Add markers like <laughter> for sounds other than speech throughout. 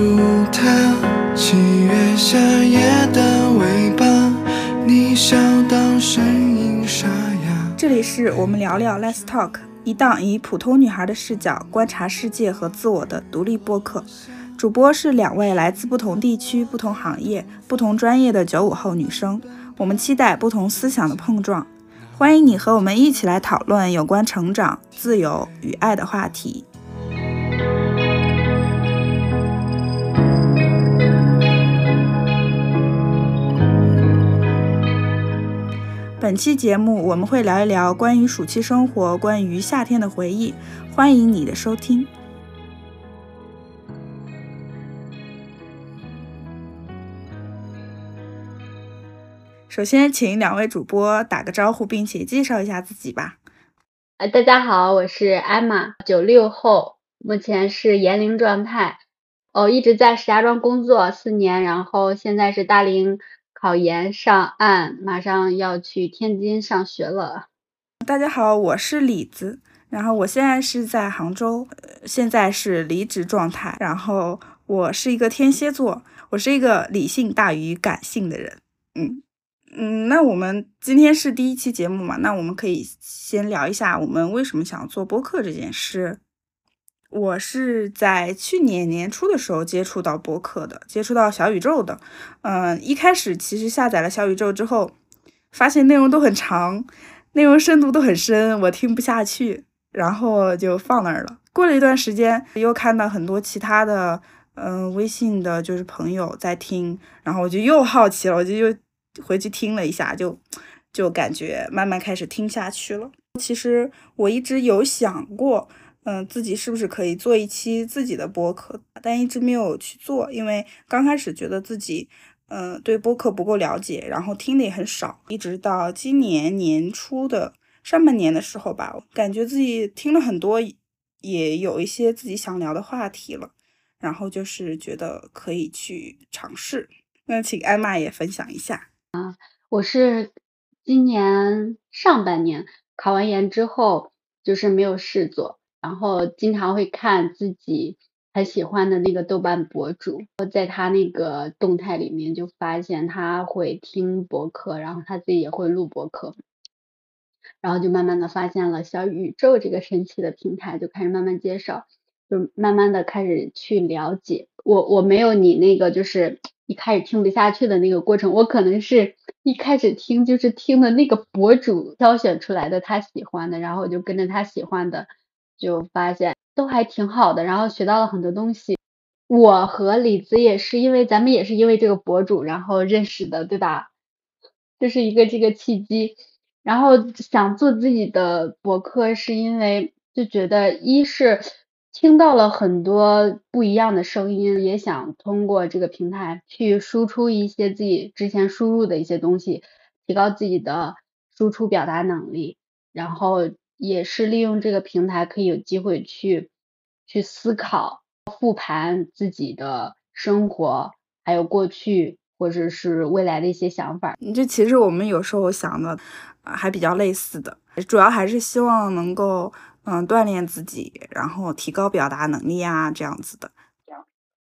树它，七月夏夜的尾巴，你笑到声音沙哑。这里是我们聊聊 Let's Talk，一档以普通女孩的视角观察世界和自我的独立播客。主播是两位来自不同地区、不同行业、不同专业的九五后女生，我们期待不同思想的碰撞。欢迎你和我们一起来讨论有关成长、自由与爱的话题。本期节目我们会聊一聊关于暑期生活、关于夏天的回忆。欢迎你的收听。首先，请两位主播打个招呼，并且介绍一下自己吧。呃，大家好，我是艾玛，九六后，目前是研龄状态，哦，一直在石家庄工作四年，然后现在是大龄考研上岸，马上要去天津上学了。大家好，我是李子，然后我现在是在杭州，现在是离职状态，然后我是一个天蝎座，我是一个理性大于感性的人，嗯。嗯，那我们今天是第一期节目嘛？那我们可以先聊一下我们为什么想做播客这件事。我是在去年年初的时候接触到播客的，接触到小宇宙的。嗯，一开始其实下载了小宇宙之后，发现内容都很长，内容深度都很深，我听不下去，然后就放那儿了。过了一段时间，又看到很多其他的，嗯，微信的就是朋友在听，然后我就又好奇了，我就又。回去听了一下，就就感觉慢慢开始听下去了。其实我一直有想过，嗯，自己是不是可以做一期自己的播客，但一直没有去做，因为刚开始觉得自己，嗯，对播客不够了解，然后听的也很少。一直到今年年初的上半年的时候吧，感觉自己听了很多，也有一些自己想聊的话题了，然后就是觉得可以去尝试。那请艾玛也分享一下。啊，我是今年上半年考完研之后，就是没有事做，然后经常会看自己很喜欢的那个豆瓣博主，在他那个动态里面就发现他会听博客，然后他自己也会录博客，然后就慢慢的发现了小宇宙这个神奇的平台，就开始慢慢介绍，就慢慢的开始去了解。我我没有你那个就是。一开始听不下去的那个过程，我可能是一开始听就是听的那个博主挑选出来的他喜欢的，然后我就跟着他喜欢的，就发现都还挺好的，然后学到了很多东西。我和李子也是因为咱们也是因为这个博主然后认识的，对吧？这是一个这个契机，然后想做自己的博客是因为就觉得一是。听到了很多不一样的声音，也想通过这个平台去输出一些自己之前输入的一些东西，提高自己的输出表达能力。然后也是利用这个平台，可以有机会去去思考、复盘自己的生活，还有过去或者是未来的一些想法。这其实我们有时候想的还比较类似的，主要还是希望能够。嗯，锻炼自己，然后提高表达能力啊，这样子的。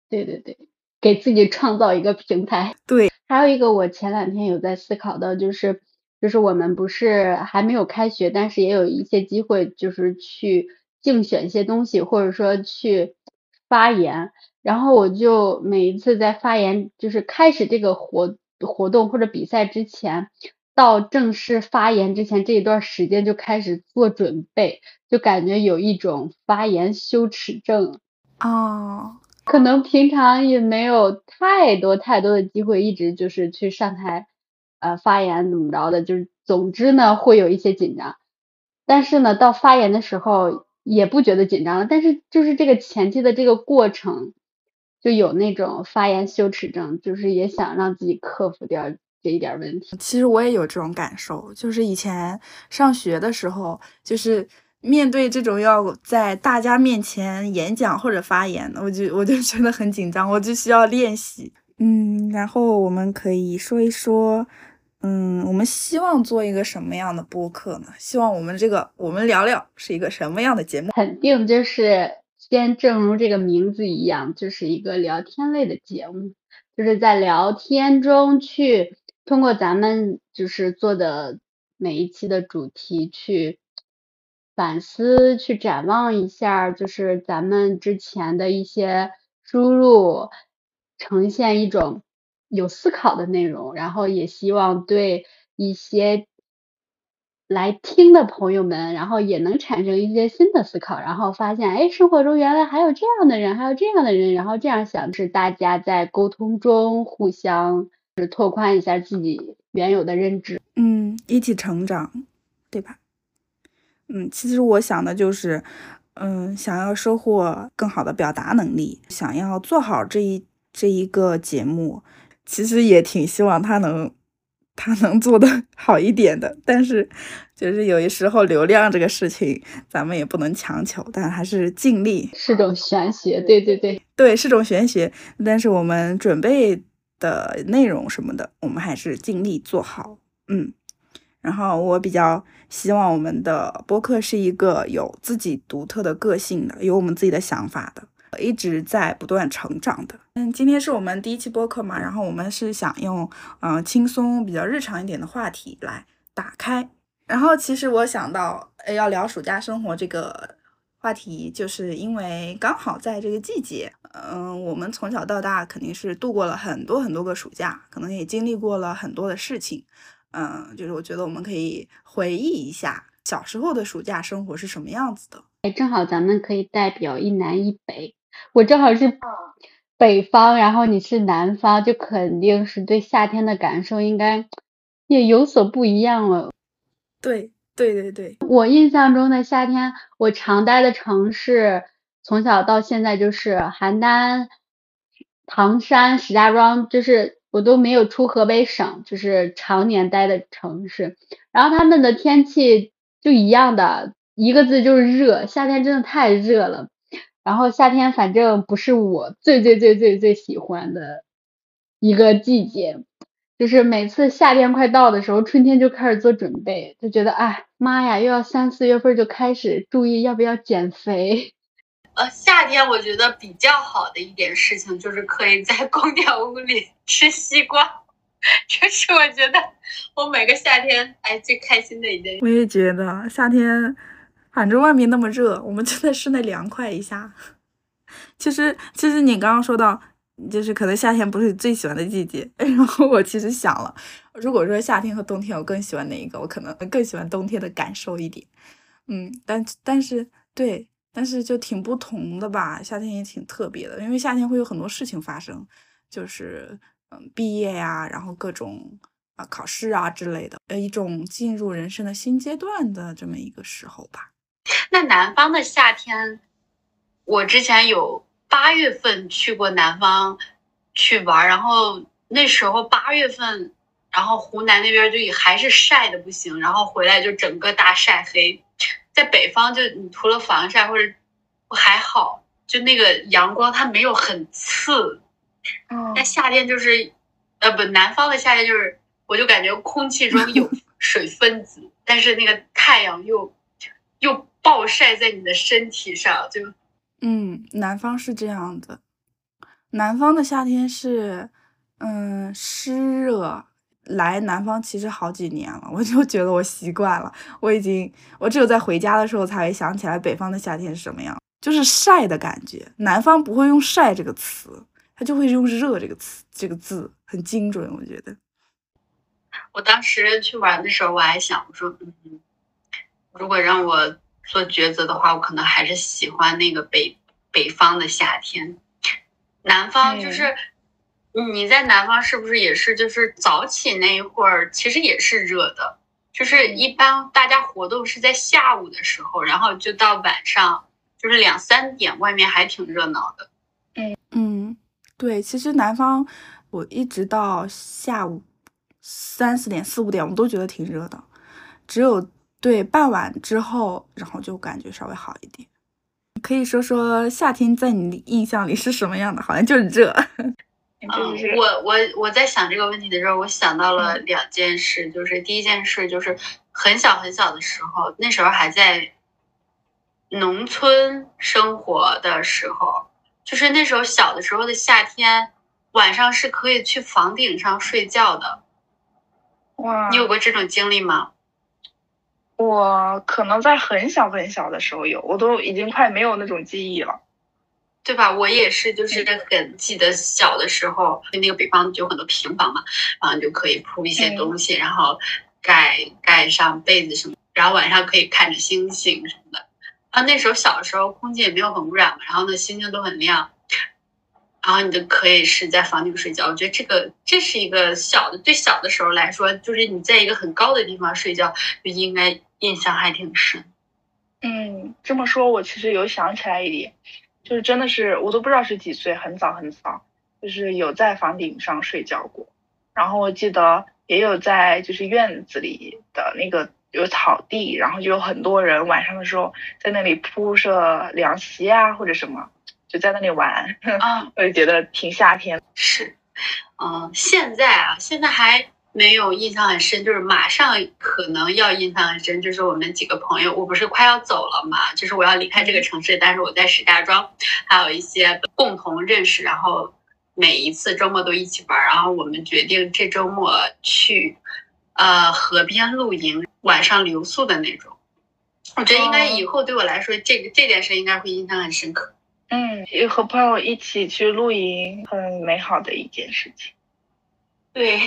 对对对，给自己创造一个平台。对，还有一个我前两天有在思考的，就是就是我们不是还没有开学，但是也有一些机会，就是去竞选一些东西，或者说去发言。然后我就每一次在发言，就是开始这个活活动或者比赛之前。到正式发言之前这一段时间就开始做准备，就感觉有一种发言羞耻症哦，可能平常也没有太多太多的机会一直就是去上台呃发言怎么着的，就是总之呢会有一些紧张，但是呢到发言的时候也不觉得紧张了，但是就是这个前期的这个过程就有那种发言羞耻症，就是也想让自己克服掉。这一点问题，其实我也有这种感受，就是以前上学的时候，就是面对这种要在大家面前演讲或者发言的，我就我就觉得很紧张，我就需要练习。嗯，然后我们可以说一说，嗯，我们希望做一个什么样的播客呢？希望我们这个我们聊聊是一个什么样的节目？肯定就是先正如这个名字一样，就是一个聊天类的节目，就是在聊天中去通过咱们就是做的每一期的主题去反思、去展望一下，就是咱们之前的一些输入，呈现一种有思考的内容，然后也希望对一些。来听的朋友们，然后也能产生一些新的思考，然后发现，哎，生活中原来还有这样的人，还有这样的人，然后这样想，是大家在沟通中互相是拓宽一下自己原有的认知，嗯，一起成长，对吧？嗯，其实我想的就是，嗯，想要收获更好的表达能力，想要做好这一这一个节目，其实也挺希望他能。他能做的 <laughs> 好一点的，但是就是有些时候流量这个事情，咱们也不能强求，但还是尽力。是种玄学，对对对对，是种玄学。但是我们准备的内容什么的，我们还是尽力做好。嗯，然后我比较希望我们的播客是一个有自己独特的个性的，有我们自己的想法的。一直在不断成长的。嗯，今天是我们第一期播客嘛，然后我们是想用嗯轻松、比较日常一点的话题来打开。然后其实我想到要聊暑假生活这个话题，就是因为刚好在这个季节，嗯，我们从小到大肯定是度过了很多很多个暑假，可能也经历过了很多的事情。嗯，就是我觉得我们可以回忆一下小时候的暑假生活是什么样子的。哎，正好咱们可以代表一南一北。我正好是北方，然后你是南方，就肯定是对夏天的感受应该也有所不一样了。对对对对，我印象中的夏天，我常待的城市，从小到现在就是邯郸、唐山、石家庄，就是我都没有出河北省，就是常年待的城市。然后他们的天气就一样的，一个字就是热，夏天真的太热了。然后夏天反正不是我最最最最最喜欢的一个季节，就是每次夏天快到的时候，春天就开始做准备，就觉得哎妈呀，又要三四月份就开始注意要不要减肥。<laughs> 呃，夏天我觉得比较好的一点事情就是可以在空调屋里 <laughs> 吃西瓜，这是我觉得我每个夏天哎最开心的一件。我也觉得夏天。反正外面那么热，我们就在室内凉快一下。<laughs> 其实，其实你刚刚说到，就是可能夏天不是最喜欢的季节。<laughs> 然后我其实想了，如果说夏天和冬天，我更喜欢哪一个？我可能更喜欢冬天的感受一点。嗯，但但是对，但是就挺不同的吧。夏天也挺特别的，因为夏天会有很多事情发生，就是嗯，毕业呀，然后各种啊考试啊之类的，呃，一种进入人生的新阶段的这么一个时候吧。那南方的夏天，我之前有八月份去过南方去玩，然后那时候八月份，然后湖南那边就还是晒的不行，然后回来就整个大晒黑。在北方就你涂了防晒或者还好，就那个阳光它没有很刺。嗯。那夏天就是，呃不，南方的夏天就是，我就感觉空气中有 <laughs> 水分子，但是那个太阳又又。暴晒在你的身体上，就，嗯，南方是这样的，南方的夏天是，嗯，湿热。来南方其实好几年了，我就觉得我习惯了，我已经，我只有在回家的时候才会想起来北方的夏天是什么样，就是晒的感觉。南方不会用晒这个词，他就会用热这个词，这个字很精准，我觉得。我当时去玩的时候，我还想，我说，嗯，如果让我。做抉择的话，我可能还是喜欢那个北北方的夏天。南方就是，你在南方是不是也是就是早起那一会儿，其实也是热的。就是一般大家活动是在下午的时候，然后就到晚上，就是两三点，外面还挺热闹的。嗯嗯，对，其实南方我一直到下午三四点、四五点，我都觉得挺热的，只有。对，傍晚之后，然后就感觉稍微好一点。可以说说夏天在你印象里是什么样的？好像就是热。<laughs> 嗯，我我我在想这个问题的时候，我想到了两件事，就是第一件事就是很小很小的时候，那时候还在农村生活的时候，就是那时候小的时候的夏天，晚上是可以去房顶上睡觉的。哇你有过这种经历吗？我可能在很小很小的时候有，我都已经快没有那种记忆了。对吧？我也是，就是很记得小的时候，那个北方就有很多平房嘛，然后就可以铺一些东西，然后盖盖上被子什么，然后晚上可以看着星星什么的。啊，那时候小的时候空气也没有很污染嘛，然后呢星星都很亮，然后你就可以是在房顶睡觉。我觉得这个这是一个小的，对小的时候来说，就是你在一个很高的地方睡觉，就应该印象还挺深。嗯，这么说，我其实有想起来一点，就是真的是我都不知道是几岁，很早很早，就是有在房顶上睡觉过。然后我记得也有在就是院子里的那个有草地，然后就有很多人晚上的时候在那里铺设凉席啊或者什么，就在那里玩，啊，<laughs> 我就觉得挺夏天。是，嗯、现在啊，现在还没有印象很深，就是马上可能要印象很深，就是我们几个朋友，我不是快要走了嘛，就是我要离开这个城市，但是我在石家庄还有一些共同认识，然后每一次周末都一起玩儿，然后我们决定这周末去呃河边露营，晚上留宿的那种。我觉得应该以后对我来说，这个这件事应该会印象很深刻。嗯，也和朋友一起去露营，很美好的一件事情。对，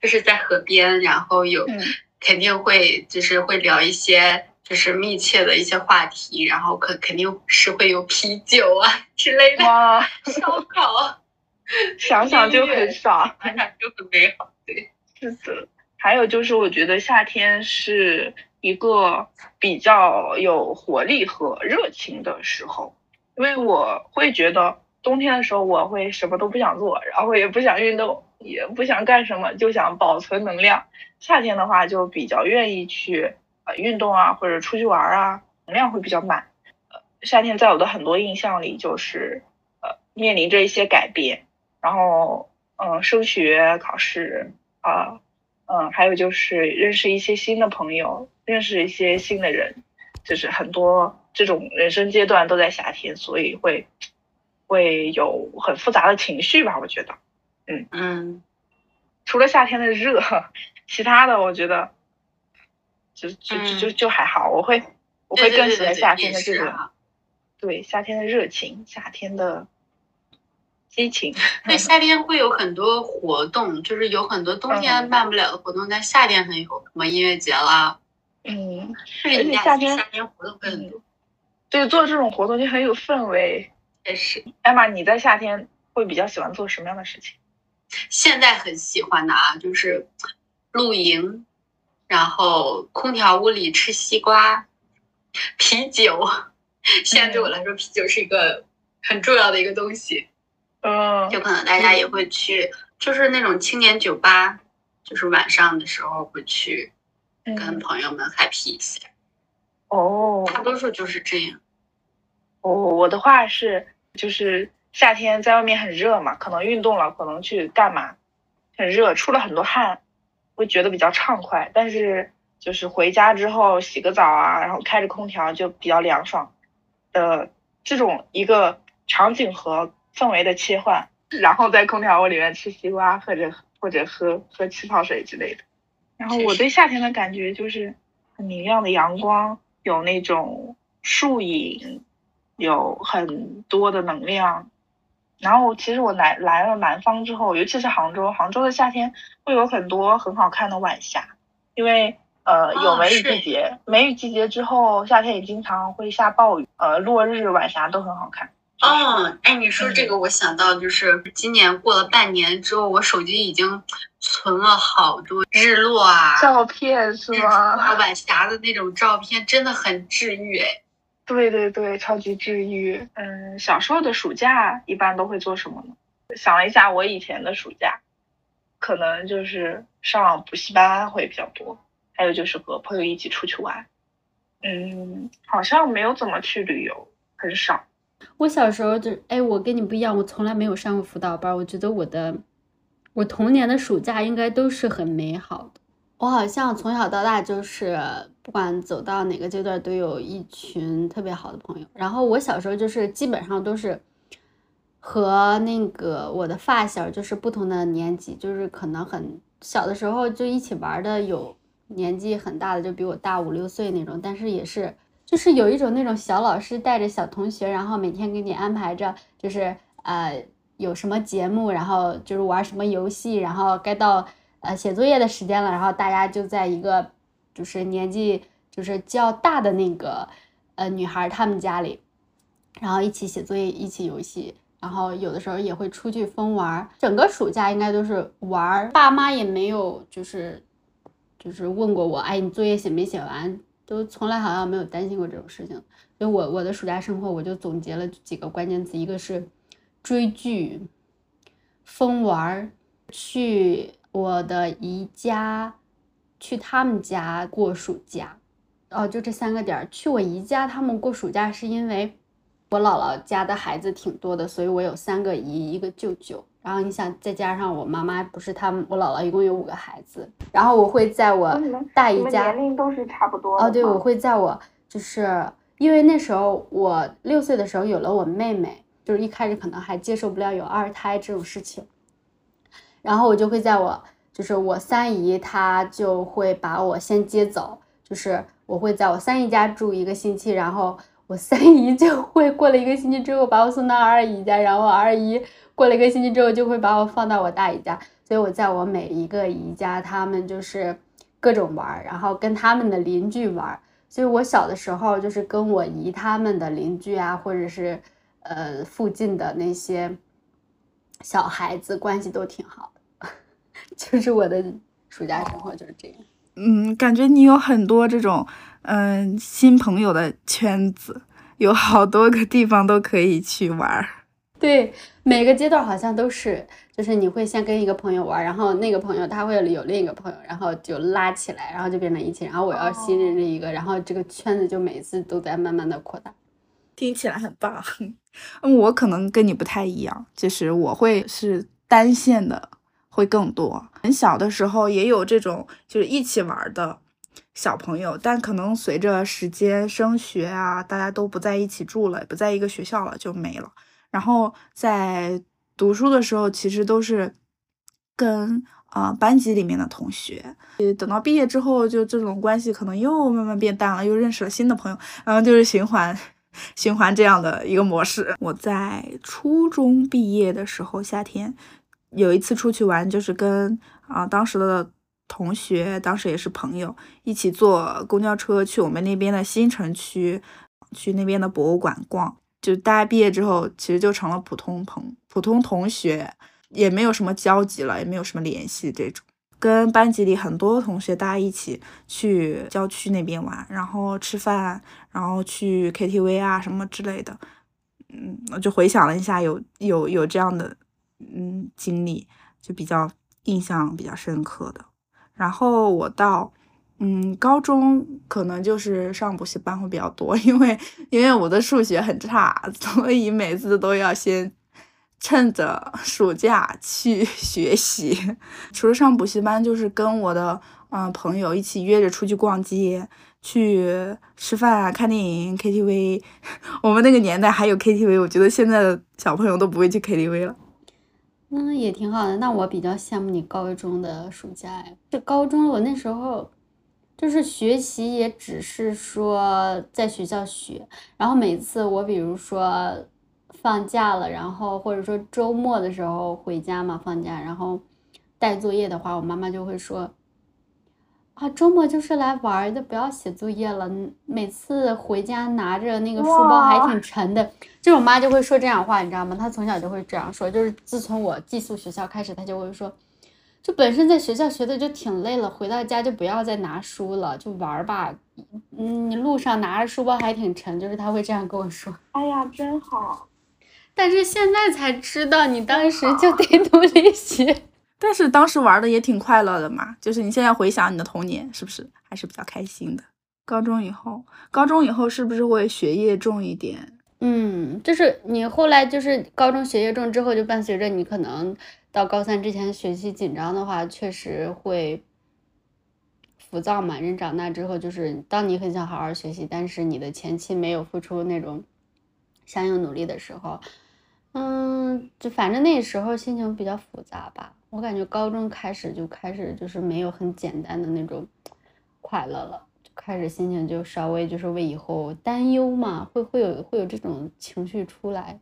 就是在河边，然后有嗯肯定会就是会聊一些就是密切的一些话题，然后肯肯定是会有啤酒啊之类的，哇，<laughs> 烧烤，<laughs> 想想就很爽。想想就很美好。对，是的，还有就是，我觉得夏天是一个比较有活力和热情的时候，因为我会觉得冬天的时候我会什么都不想做，然后也不想运动，也不想干什么，就想保存能量。夏天的话就比较愿意去呃运动啊，或者出去玩啊，能量会比较满。呃，夏天在我的很多印象里就是呃面临着一些改变，然后嗯升学考试啊。嗯，还有就是认识一些新的朋友，认识一些新的人，就是很多这种人生阶段都在夏天，所以会会有很复杂的情绪吧，我觉得。嗯嗯，除了夏天的热，<laughs> 其他的我觉得就就就就就还好，我会我会更喜欢夏天的这个。对夏天的热情，夏天的激情。<laughs> 对，夏天会有很多活动，就是有很多冬天嗯办不了的活动，但夏天很有，什么音乐节啦，嗯，就是你夏天夏天活动会很多。对，做这种活动就很有氛围。也是，艾玛，你在夏天会比较喜欢做什么样的事情？现在很喜欢的啊，就是露营，然后空调屋里吃西瓜、啤酒。现在对我来说，啤酒是一个很重要的一个东西。嗯，就可能大家也会去，就是那种青年酒吧，就是晚上的时候会去跟嗯朋友们 happy 一些。哦大多数就是这样。哦，我的话是就是夏天在外面很热嘛，可能运动了，可能去干嘛，很热，出了很多汗，会觉得比较畅快。但是就是回家之后洗个澡啊，然后开着空调就比较凉爽的这种一个场景和氛围的切换，然后在空调屋里面吃西瓜或者或者喝喝气泡水之类的。然后我对夏天的感觉就是很明亮的阳光，有那种树影，有很多的能量。然后其实我来来了南方之后，尤其是杭州，杭州的夏天会有很多很好看的晚霞，因为呃有哦梅雨季节，梅雨季节之后，夏天也经常会下暴雨，呃落日晚霞都很好看。哦，哎，你说这个，我想到就是今年过了半年之后，我手机已经存了好多日落啊、照片是吗？啊、晚霞的那种照片，真的很治愈哎。对对对，超级治愈。嗯，小时候的暑假一般都会做什么呢？想了一下，我以前的暑假，可能就是上补习班会比较多，还有就是和朋友一起出去玩。嗯，好像没有怎么去旅游，很少。我小时候就，哎，我跟你不一样，我从来没有上过辅导班。我觉得我的，我童年的暑假应该都是很美好的。我好像从小到大就是不管走到哪个阶段都有一群特别好的朋友。然后我小时候就是基本上都是和那个我的发小就是不同的年级，就是可能很小的时候就一起玩的，有年纪很大的就比我大五六岁那种，但是也是就是有一种那种小老师带着小同学，然后每天给你安排着就是呃有什么节目，然后就是玩什么游戏，然后该到。呃，写作业的时间了，然后大家就在一个就是年纪就是较大的那个呃女孩他们家里，然后一起写作业，一起游戏，然后有的时候也会出去疯玩。整个暑假应该都是玩，爸妈也没有就是就是问过我，哎，你作业写没写完？都从来好像没有担心过这种事情。所以我我的暑假生活我就总结了几个关键词，一个是追剧、疯玩、去。我的姨家，去他们家过暑假，哦，就这三个点儿。去我姨家他们过暑假，是因为我姥姥家的孩子挺多的，所以我有三个姨，一个舅舅。然后你想再加上我妈妈，不是他们，我姥姥一共有五个孩子。然后我会在我大姨家，年龄都是差不多。哦，对，我会在我就是因为那时候我六岁的时候有了我妹妹，就是一开始可能还接受不了有二胎这种事情。然后我就会在我，就是我三姨，她就会把我先接走，就是我会在我三姨家住一个星期，然后我三姨就会过了一个星期之后把我送到二姨家，然后二姨过了一个星期之后就会把我放到我大姨家，所以我在我每一个姨家，他们就是各种玩，然后跟他们的邻居玩，所以我小的时候就是跟我姨他们的邻居啊，或者是呃附近的那些小孩子关系都挺好。<laughs> 就是我的暑假生活就是这样。嗯，感觉你有很多这种嗯新朋友的圈子，有好多个地方都可以去玩。对，每个阶段好像都是，就是你会先跟一个朋友玩，然后那个朋友他会有另一个朋友，然后就拉起来，然后就变成一起，然后我要新认识一个，然后这个圈子就每次都在慢慢的扩大。听起来很棒。<laughs> 嗯，我可能跟你不太一样，就是我会是单线的。会更多。很小的时候也有这种，就是一起玩的小朋友，但可能随着时间升学啊，大家都不在一起住了，不在一个学校了，就没了。然后在读书的时候，其实都是跟啊班级里面的同学。等到毕业之后，就这种关系可能又慢慢变淡了，又认识了新的朋友，然后就是循环循环这样的一个模式。我在初中毕业的时候，夏天。有一次出去玩，就是跟啊当时的同学，当时也是朋友，一起坐公交车去我们那边的新城区，去那边的博物馆逛。就大家毕业之后，其实就成了普通朋普通同学，也没有什么交集了，也没有什么联系。这种跟班级里很多同学，大家一起去郊区那边玩，然后吃饭，然后去 KTV 啊什么之类的。嗯，我就回想了一下，有有有这样的。嗯，经历就比较印象比较深刻的。然后我到嗯高中，可能就是上补习班会比较多，<laughs> 因为因为我的数学很差，<laughs> 所以每次都要先趁着 <laughs> 暑假去学习。除了上补习班，就是跟我的嗯朋友一起约着出去逛街、去吃饭啊、看电影、KTV。我们那个年代还有 KTV，我觉得现在的小朋友都不会去 KTV 了。那，也挺好的。那我比较羡慕你高中的暑假呀。这高中我那时候就是学习，也只是说在学校学。然后每次我比如说放假了，然后或者说周末的时候回家嘛，放假然后带作业的话，我妈妈就会说。啊，周末就是来玩的，不要写作业了。每次回家拿着那个书包还挺沉的，就我妈就会说这样话，你知道吗？她从小就会这样说，就是自从我寄宿学校开始，她就会说，就本身在学校学的就挺累了，回到家就不要再拿书了，就玩吧。嗯，你路上拿着书包还挺沉，就是她会这样跟我说。哎呀，真好。但是现在才知道，你当时就得 <laughs> 努力学。但是当时玩的也挺快乐的嘛，就是你现在回想你的童年，是不是还是比较开心的？高中以后，高中以后是不是会学业重一点？嗯，就是你后来就是高中学业重之后，就伴随着你可能到高三之前学习紧张的话，确实会浮躁嘛。人长大之后，就是当你很想好好学习，但是你的前期没有付出那种相应努力的时候，嗯，就反正那时候心情比较复杂吧。我感觉高中开始就开始就是没有很简单的那种快乐了，就开始心情就稍微就是为以后担忧嘛，会会有会有这种情绪出来。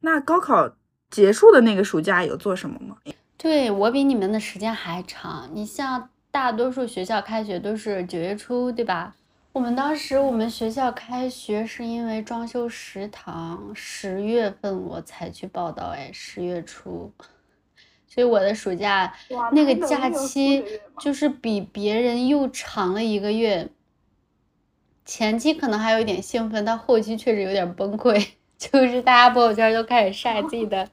那高考结束的那个暑假有做什么吗？对我比你们的时间还长。你像大多数学校开学都是九月初，对吧？我们当时我们学校开学是因为装修食堂，十月份我才去报道，哎，十月初。所以我的暑假那个假期就是比别人又长了一个月。前期可能还有一点兴奋，到后期确实有点崩溃，<laughs> 就是大家朋友圈都开始晒自己的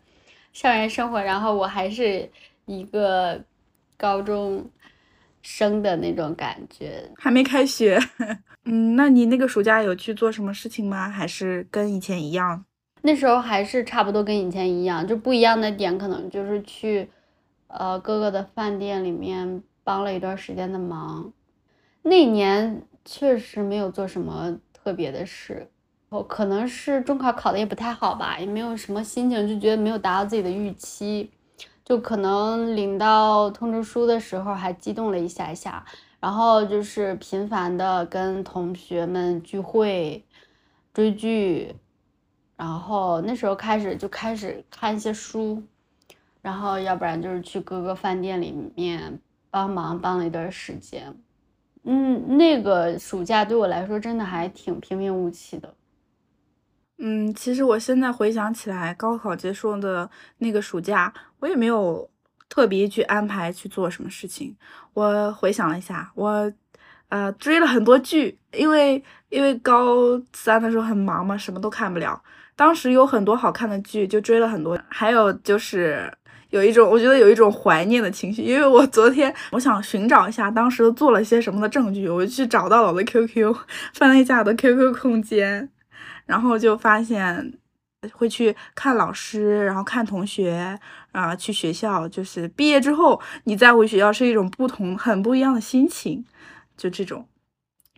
校园生活，然后我还是一个高中生的那种感觉，还没开学。<laughs> 嗯，那你那个暑假有去做什么事情吗？还是跟以前一样？那时候还是差不多跟以前一样，就不一样的点可能就是去，呃，哥哥的饭店里面帮了一段时间的忙。那年确实没有做什么特别的事，哦，可能是中考考的也不太好吧，也没有什么心情，就觉得没有达到自己的预期，就可能领到通知书的时候还激动了一下下，然后就是频繁的跟同学们聚会、追剧。然后那时候开始就开始看一些书，然后要不然就是去各个饭店里面帮忙帮了一段时间。嗯，那个暑假对我来说真的还挺平平无奇的。嗯，其实我现在回想起来，高考结束的那个暑假，我也没有特别去安排去做什么事情。我回想了一下，我呃追了很多剧，因为因为高三的时候很忙嘛，什么都看不了。当时有很多好看的剧，就追了很多。还有就是有一种，我觉得有一种怀念的情绪，因为我昨天我想寻找一下当时做了些什么的证据，我就去找到了我的 QQ，<laughs> 翻了一下我的 QQ 空间，然后就发现会去看老师，然后看同学，啊，去学校。就是毕业之后，你再回学校是一种不同、很不一样的心情，就这种。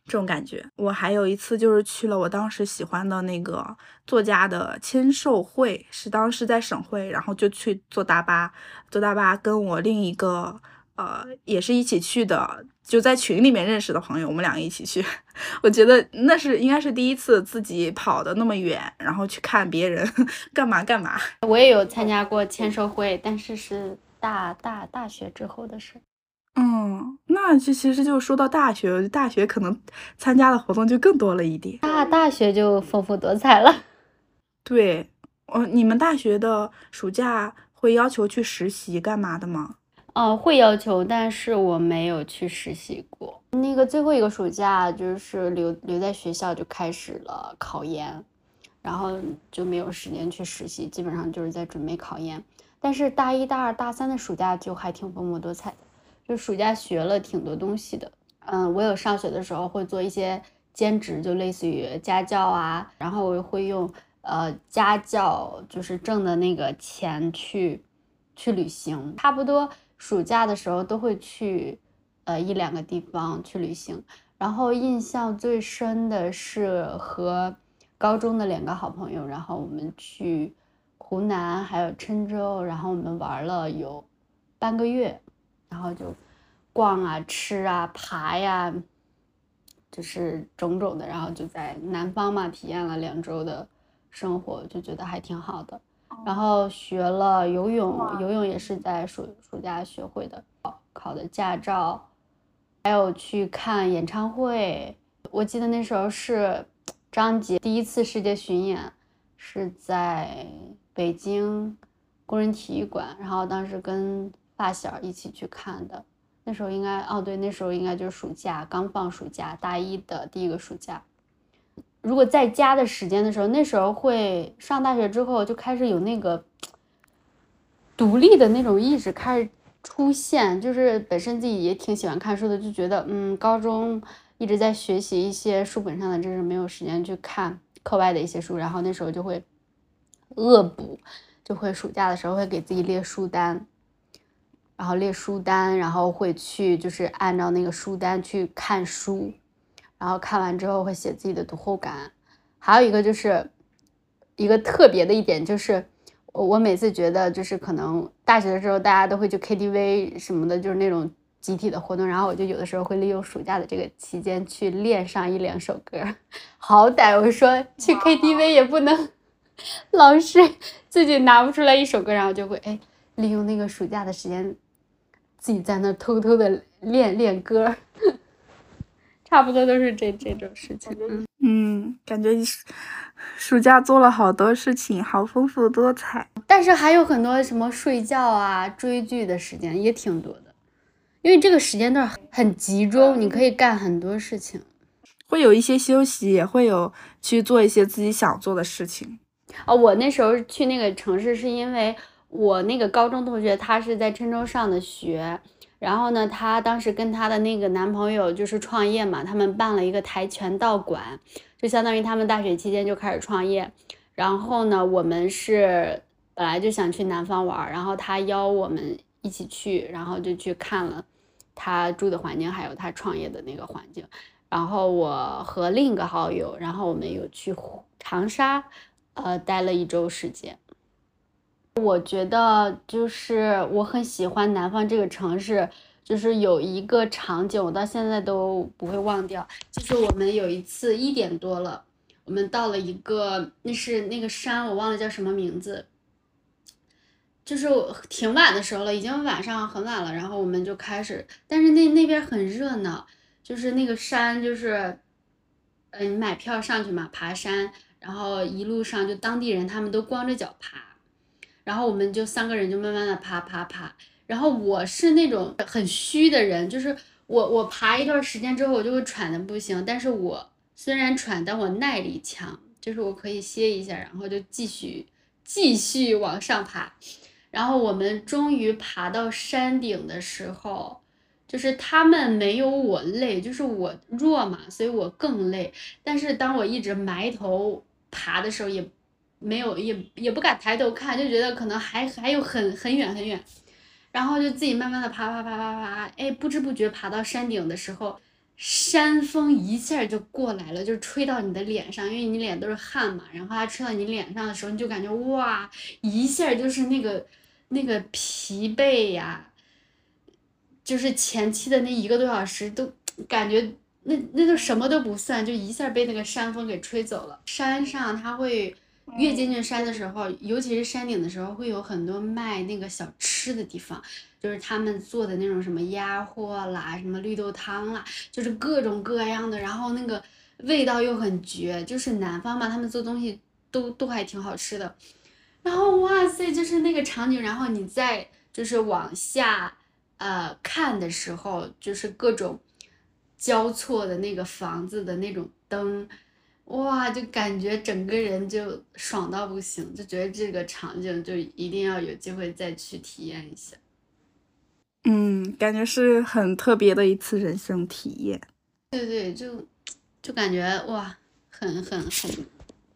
这种感觉，我还有一次就是去了我当时喜欢的那个作家的签售会，是当时在省会，然后就去坐大巴，坐大巴跟我另一个呃也是一起去的，就在群里面认识的朋友，我们两个一起去。<laughs> 我觉得那是应该是第一次自己跑的那么远，然后去看别人 <laughs> 干嘛干嘛。我也有参加过签售会，但是是大大大学之后的事。嗯，那这其实就说到大学，大学可能参加的活动就更多了一点。大大学就丰富多彩了。对，哦，你们大学的暑假会要求去实习干嘛的吗？哦，会要求，但是我没有去实习过。那个最后一个暑假就是留留在学校就开始了考研，然后就没有时间去实习，基本上就是在准备考研。但是大一、大二、大三的暑假就还挺丰富多彩的。就暑假学了挺多东西的，嗯，我有上学的时候会做一些兼职，就类似于家教啊，然后我会用呃家教就是挣的那个钱去去旅行，差不多暑假的时候都会去呃一两个地方去旅行，然后印象最深的是和高中的两个好朋友，然后我们去湖南还有郴州，然后我们玩了有半个月。然后就逛啊、吃啊、爬呀，就是种种的。然后就在南方嘛，体验了两周的生活，就觉得还挺好的。然后学了游泳，游泳也是在暑暑假学会的。考的驾照，还有去看演唱会。我记得那时候是张杰第一次世界巡演，是在北京工人体育馆。然后当时跟发小一起去看的，那时候应该哦，对，那时候应该就是暑假刚放暑假，大一的第一个暑假。如果在家的时间的时候，那时候会上大学之后就开始有那个独立的那种意识开始出现，就是本身自己也挺喜欢看书的，就觉得嗯，高中一直在学习一些书本上的知识，没有时间去看课外的一些书，然后那时候就会恶补，就会暑假的时候会给自己列书单。然后列书单，然后会去就是按照那个书单去看书，然后看完之后会写自己的读后感。还有一个就是一个特别的一点就是，我我每次觉得就是可能大学的时候大家都会去 KTV 什么的，就是那种集体的活动，然后我就有的时候会利用暑假的这个期间去练上一两首歌。好歹我说去 KTV 也不能老是自己拿不出来一首歌，然后就会哎利用那个暑假的时间。自己在那偷偷的练练歌，<laughs> 差不多都是这这种事情。嗯，感觉暑假做了好多事情，好丰富多彩。但是还有很多什么睡觉啊、追剧的时间也挺多的，因为这个时间段很集中，你可以干很多事情。会有一些休息，也会有去做一些自己想做的事情。哦，我那时候去那个城市是因为。我那个高中同学，她是在郴州上的学，然后呢，她当时跟她的那个男朋友就是创业嘛，他们办了一个跆拳道馆，就相当于他们大学期间就开始创业。然后呢，我们是本来就想去南方玩，然后他邀我们一起去，然后就去看了他住的环境，还有他创业的那个环境。然后我和另一个好友，然后我们又去长沙，呃，待了一周时间。我觉得就是我很喜欢南方这个城市，就是有一个场景我到现在都不会忘掉，就是我们有一次一点多了，我们到了一个那是那个山，我忘了叫什么名字，就是挺晚的时候了，已经晚上很晚了，然后我们就开始，但是那那边很热闹，就是那个山就是，嗯，买票上去嘛，爬山，然后一路上就当地人他们都光着脚爬。然后我们就三个人就慢慢的爬爬爬，然后我是那种很虚的人，就是我我爬一段时间之后我就会喘的不行，但是我虽然喘，但我耐力强，就是我可以歇一下，然后就继续继续往上爬。然后我们终于爬到山顶的时候，就是他们没有我累，就是我弱嘛，所以我更累。但是当我一直埋头爬的时候，也。没有，也也不敢抬头看，就觉得可能还还有很很远很远，然后就自己慢慢的爬爬爬爬爬，哎，不知不觉爬到山顶的时候，山风一下就过来了，就吹到你的脸上，因为你脸都是汗嘛，然后它吹到你脸上的时候，你就感觉哇，一下就是那个那个疲惫呀，就是前期的那一个多小时都感觉那那都什么都不算，就一下被那个山风给吹走了。山上它会。越接近山的时候，尤其是山顶的时候，会有很多卖那个小吃的地方，就是他们做的那种什么鸭货啦，什么绿豆汤啦，就是各种各样的，然后那个味道又很绝，就是南方嘛，他们做东西都都还挺好吃的。然后哇塞，就是那个场景，然后你再就是往下呃看的时候，就是各种交错的那个房子的那种灯。哇，就感觉整个人就爽到不行，就觉得这个场景就一定要有机会再去体验一下。嗯，感觉是很特别的一次人生体验。对对，就就感觉哇，很很很，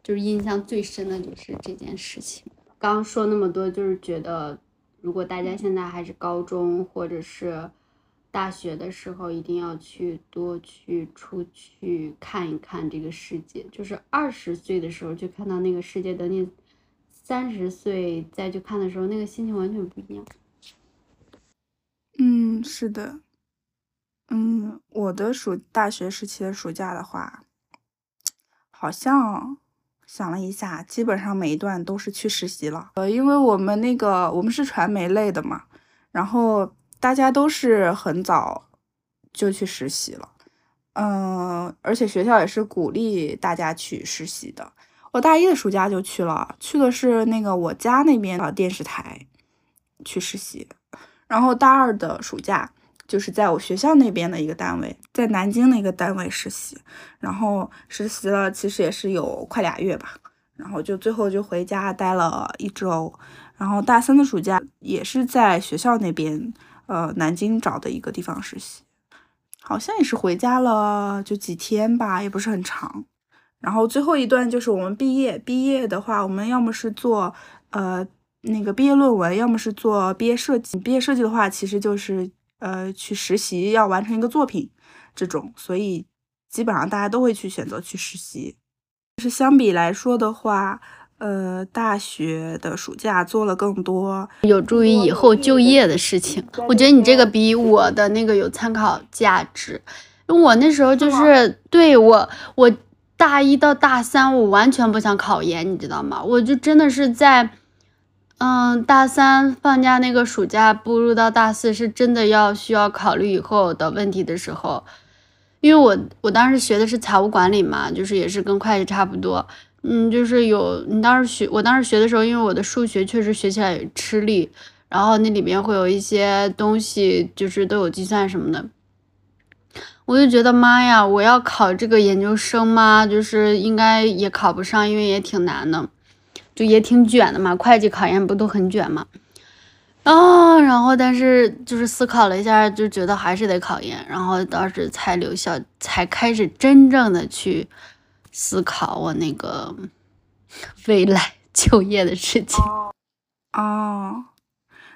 就是印象最深的就是这件事情。刚说那么多，就是觉得如果大家现在还是高中或者是。大学的时候一定要去多去出去看一看这个世界，就是二十岁的时候就看到那个世界，等你三十岁再去看的时候，那个心情完全不一样。嗯，是的。嗯，我的暑大学时期的暑假的话，好像想了一下，基本上每一段都是去实习了。呃，因为我们那个我们是传媒类的嘛，然后。大家都是很早就去实习了，嗯，而且学校也是鼓励大家去实习的。我大一的暑假就去了，去的是那个我家那边的电视台去实习，然后大二的暑假就是在我学校那边的一个单位，在南京的一个单位实习，然后实习了其实也是有快俩月吧，然后就最后就回家待了一周，然后大三的暑假也是在学校那边。呃，南京找的一个地方实习，好像也是回家了就几天吧，也不是很长。然后最后一段就是我们毕业，毕业的话，我们要么是做呃那个毕业论文，要么是做毕业设计。毕业设计的话，其实就是呃去实习，要完成一个作品这种，所以基本上大家都会去选择去实习。就是相比来说的话，呃，大学的暑假做了更多有助于以后就业的事情。我觉得你这个比我的那个有参考价值，因为我那时候就是对我我大一到大三，我完全不想考研，你知道吗？我就真的是在。嗯，大三放假那个暑假步入到大四，是真的要需要考虑以后的问题的时候，因为我我当时学的是财务管理嘛，就是也是跟会计差不多，嗯，就是有你当时学，我当时学的时候，因为我的数学确实学起来吃力，然后那里面会有一些东西，就是都有计算什么的，我就觉得妈呀，我要考这个研究生吗？就是应该也考不上，因为也挺难的。就也挺卷的嘛，会计考研不都很卷嘛？啊，然后但是就是思考了一下，就觉得还是得考研，然后当时才留校，才开始真正的去思考我那个未来 <laughs> 就业的事情。哦，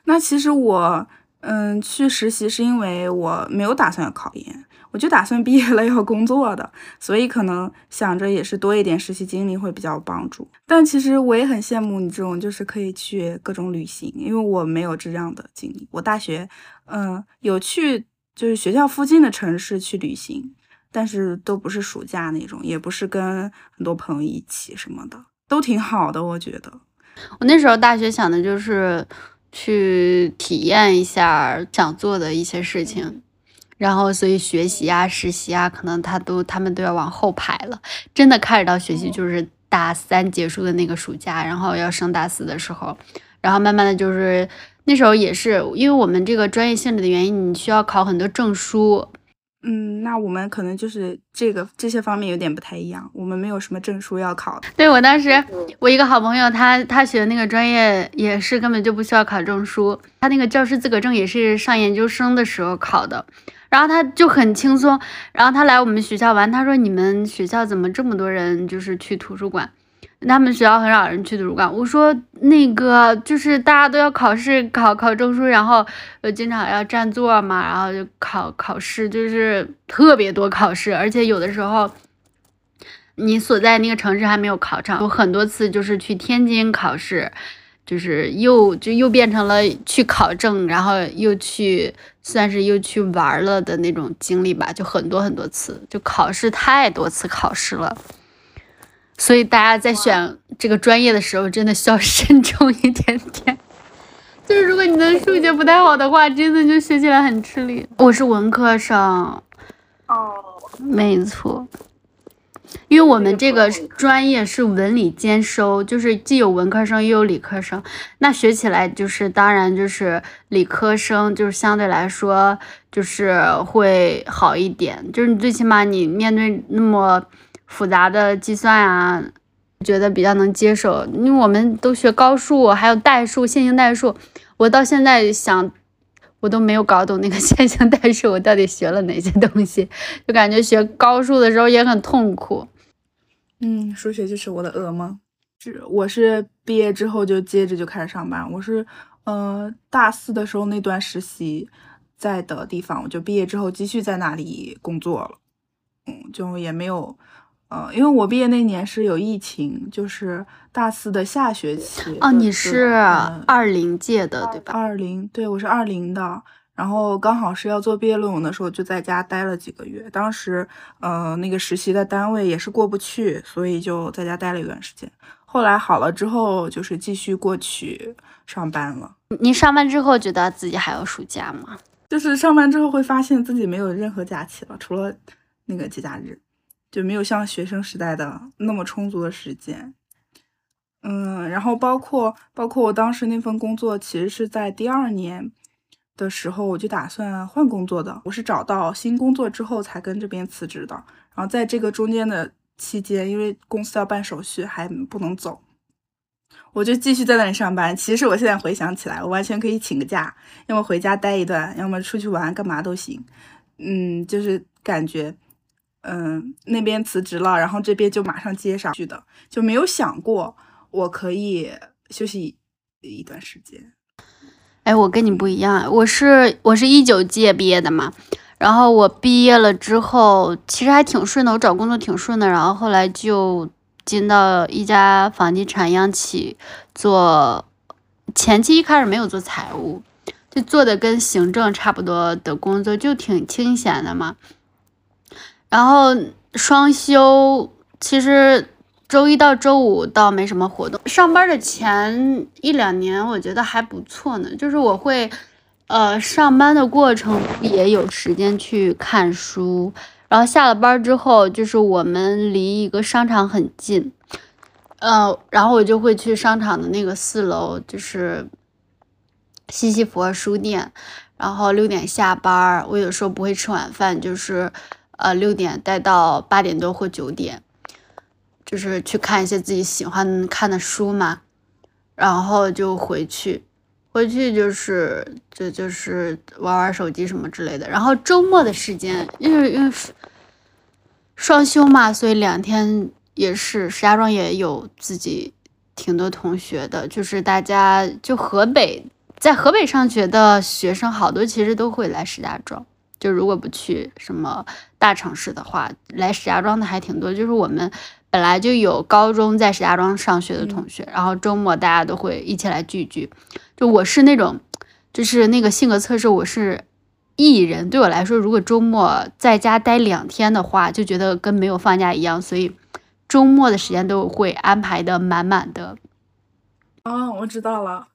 那其实我嗯去实习是因为我没有打算要考研。我就打算 <laughs> 毕业了要工作的，所以可能想着也是多一点实习经历会比较有帮助。但其实我也很羡慕你这种，就是可以去各种旅行，因为我没有这样的经历。我大学，嗯，有去就是学校附近的城市去旅行，但是都不是暑假那种，也不是跟很多朋友一起什么的，都挺好的，我觉得。我那时候大学想的就是去体验一下想做的一些事情。然后，所以学习啊、实习啊，可能他都他们都要往后排了。真的开始到学习，就是大三结束的那个暑假，然后要升大四的时候，然后慢慢的就是那时候也是因为我们这个专业性质的原因，你需要考很多证书。嗯，那我们可能就是这个这些方面有点不太一样，我们没有什么证书要考。对我当时，我一个好朋友，他他学的那个专业也是根本就不需要考证书，他那个教师资格证也是上研究生的时候考的。然后他就很轻松，然后他来我们学校玩，他说：“你们学校怎么这么多人就是去图书馆？他们学校很少人去图书馆。”我说：“那个就是大家都要考试，考考证书，然后呃经常要占座嘛，然后就考考试，就是特别多考试，而且有的时候你所在那个城市还没有考场，有很多次就是去天津考试。”就是又就又变成了去考证，然后又去算是又去玩了的那种经历吧，就很多很多次，就考试太多次考试了，所以大家在选这个专业的时候，真的需要慎重一点点。<laughs> 就是如果你的数学不太好的话，真的就学起来很吃力。我是文科生，哦，没错。因为我们这个专业是文理兼收，就是既有文科生又有理科生，那学起来就是当然就是理科生就是相对来说就是会好一点，就是你最起码你面对那么复杂的计算啊，觉得比较能接受。因为我们都学高数，还有代数、线性代数，我到现在想。我都没有搞懂那个 <laughs> 线性代数，我到底学了哪些东西？就感觉学高数的时候也很痛苦。嗯，数学就是我的噩梦。是，我是毕业之后就接着就开始上班。我是，呃，大四的时候那段实习在的地方，我就毕业之后继续在那里工作了。嗯，就也没有。呃，因为我毕业那年是有疫情，就是大四的下学期。哦，你是二零届的对吧？二零，对，我是二零的。然后刚好是要做毕业论文的时候，就在家待了几个月。当时，呃，那个实习的单位也是过不去，所以就在家待了一段时间。后来好了之后，就是继续过去上班了。你上班之后觉得自己还有暑假吗？就是上班之后会发现自己没有任何假期了，除了那个节假日。就没有像学生时代的那么充足的时间，嗯，然后包括包括我当时那份工作，其实是在第二年的时候我就打算换工作的，我是找到新工作之后才跟这边辞职的。然后在这个中间的期间，因为公司要办手续，还不能走，我就继续在那里上班。其实我现在回想起来，我完全可以请个假，要么回家待一段，要么出去玩，干嘛都行。嗯，就是感觉。嗯，那边辞职了，然后这边就马上接上去的，就没有想过我可以休息一段时间。哎，我跟你不一样，我是我是一九届毕业的嘛，然后我毕业了之后，其实还挺顺的，我找工作挺顺的，然后后来就进到一家房地产央企做，前期一开始没有做财务，就做的跟行政差不多的工作，就挺清闲的嘛。然后双休，其实。周一到周五倒没什么活动，上班的前一两年我觉得还不错呢。就是我会，呃，上班的过程也有时间去看书，然后下了班之后，就是我们离一个商场很近，呃，然后我就会去商场的那个四楼，就是西西弗书店，然后六点下班，我有时候不会吃晚饭，就是呃六点待到八点多或九点。就是去看一些自己喜欢看的书嘛，然后就回去，回去就是就就是玩玩手机什么之类的。然后周末的时间，因为因为双休嘛，所以两天也是石家庄也有自己挺多同学的，就是大家就河北在河北上学的学生好多，其实都会来石家庄。就如果不去什么大城市的话，来石家庄的还挺多。就是我们。本来就有高中在石家庄上学的同学，然后周末大家都会一起来聚聚。就我是那种，就是那个性格测试，我是 E 人。对我来说，如果周末在家待两天的话，就觉得跟没有放假一样，所以周末的时间都会安排的满满的。哦，我知道了，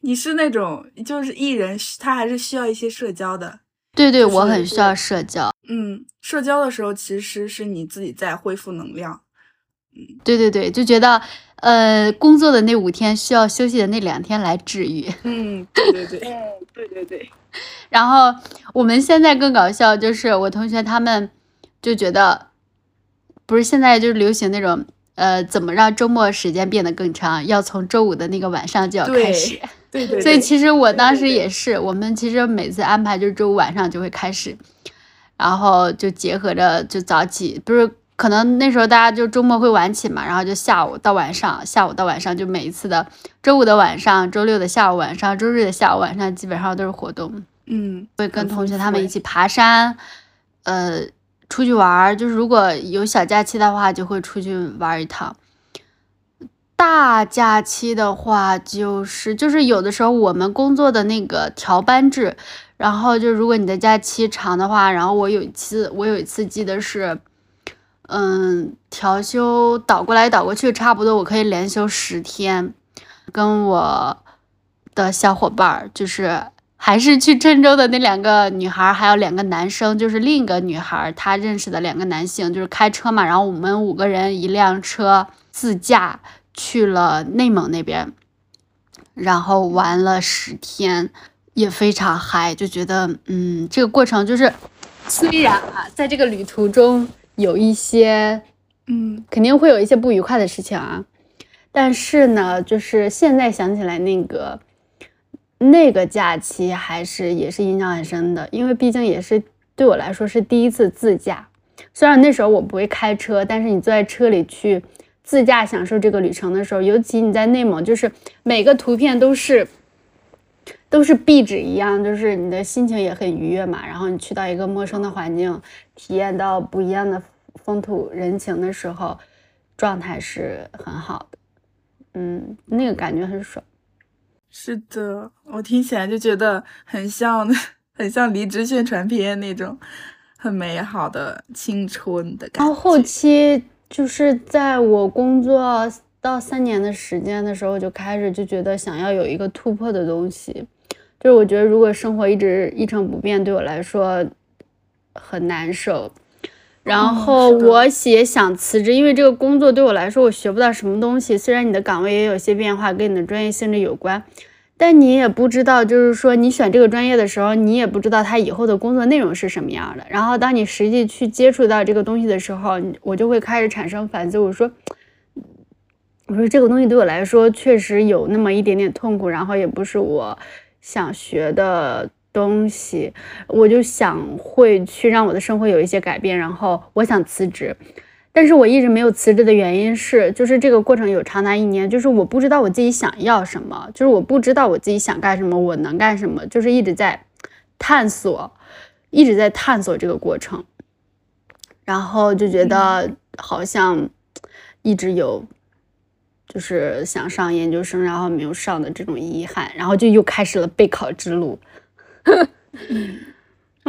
你是那种就是 E 人，他还是需要一些社交的。对对，我很需要社交。嗯，社交的时候其实是你自己在恢复能量。对对对，就觉得，呃，工作的那五天需要休息的那两天来治愈。<laughs> 嗯，对对对，嗯，对对对。<laughs> 然后我们现在更搞笑，就是我同学他们就觉得，不是现在就是流行那种，呃，怎么让周末时间变得更长，要从周五的那个晚上就要开始。<laughs> 对对。所以其实我当时也是，我们其实每次安排就是周五晚上就会开始，然后就结合着就早起，不是。可能那时候大家就周末会晚起嘛，然后就下午到晚上，下午到晚上就每一次的周五的晚上、周六的下午晚上、周日的下午晚上，基本上都是活动。嗯，会跟同学他们一起爬山，呃，出去玩儿。就是如果有小假期的话，就会出去玩一趟。大假期的话，就是就是有的时候我们工作的那个调班制，然后就如果你的假期长的话，然后我有一次我有一次记得是。嗯，调休倒过来倒过去，差不多我可以连休十天。跟我的小伙伴儿，就是还是去郴州的那两个女孩，还有两个男生，就是另一个女孩她认识的两个男性，就是开车嘛。然后我们五个人一辆车自驾去了内蒙那边，然后玩了十天，也非常嗨，就觉得嗯，这个过程就是虽然啊，在这个旅途中。有一些，嗯，肯定会有一些不愉快的事情啊。但是呢，就是现在想起来那个那个假期，还是也是印象很深的，因为毕竟也是对我来说是第一次自驾。虽然那时候我不会开车，但是你坐在车里去自驾享受这个旅程的时候，尤其你在内蒙，就是每个图片都是都是壁纸一样，就是你的心情也很愉悦嘛。然后你去到一个陌生的环境。体验到不一样的风土人情的时候，状态是很好的，嗯，那个感觉很爽。是的，我听起来就觉得很像，<laughs> 很像离职宣传片那种很美好的青春的感觉。然后后期就是在我工作到三年的时间的时候，就开始就觉得想要有一个突破的东西，就是我觉得如果生活一直一成不变，对我来说。很难受，然后我也想辞职，因为这个工作对我来说我学不到什么东西。虽然你的岗位也有些变化，跟你的专业性质有关，但你也不知道，就是说你选这个专业的时候，你也不知道他以后的工作内容是什么样的。然后当你实际去接触到这个东西的时候，我就会开始产生反思。我说，我说这个东西对我来说确实有那么一点点痛苦，然后也不是我想学的。东西，我就想会去让我的生活有一些改变，然后我想辞职，但是我一直没有辞职的原因是，就是这个过程有长达一年，就是我不知道我自己想要什么，就是我不知道我自己想干什么，我能干什么，就是一直在探索，一直在探索这个过程，然后就觉得好像一直有，就是想上研究生，然后没有上的这种遗憾，然后就又开始了备考之路。<laughs>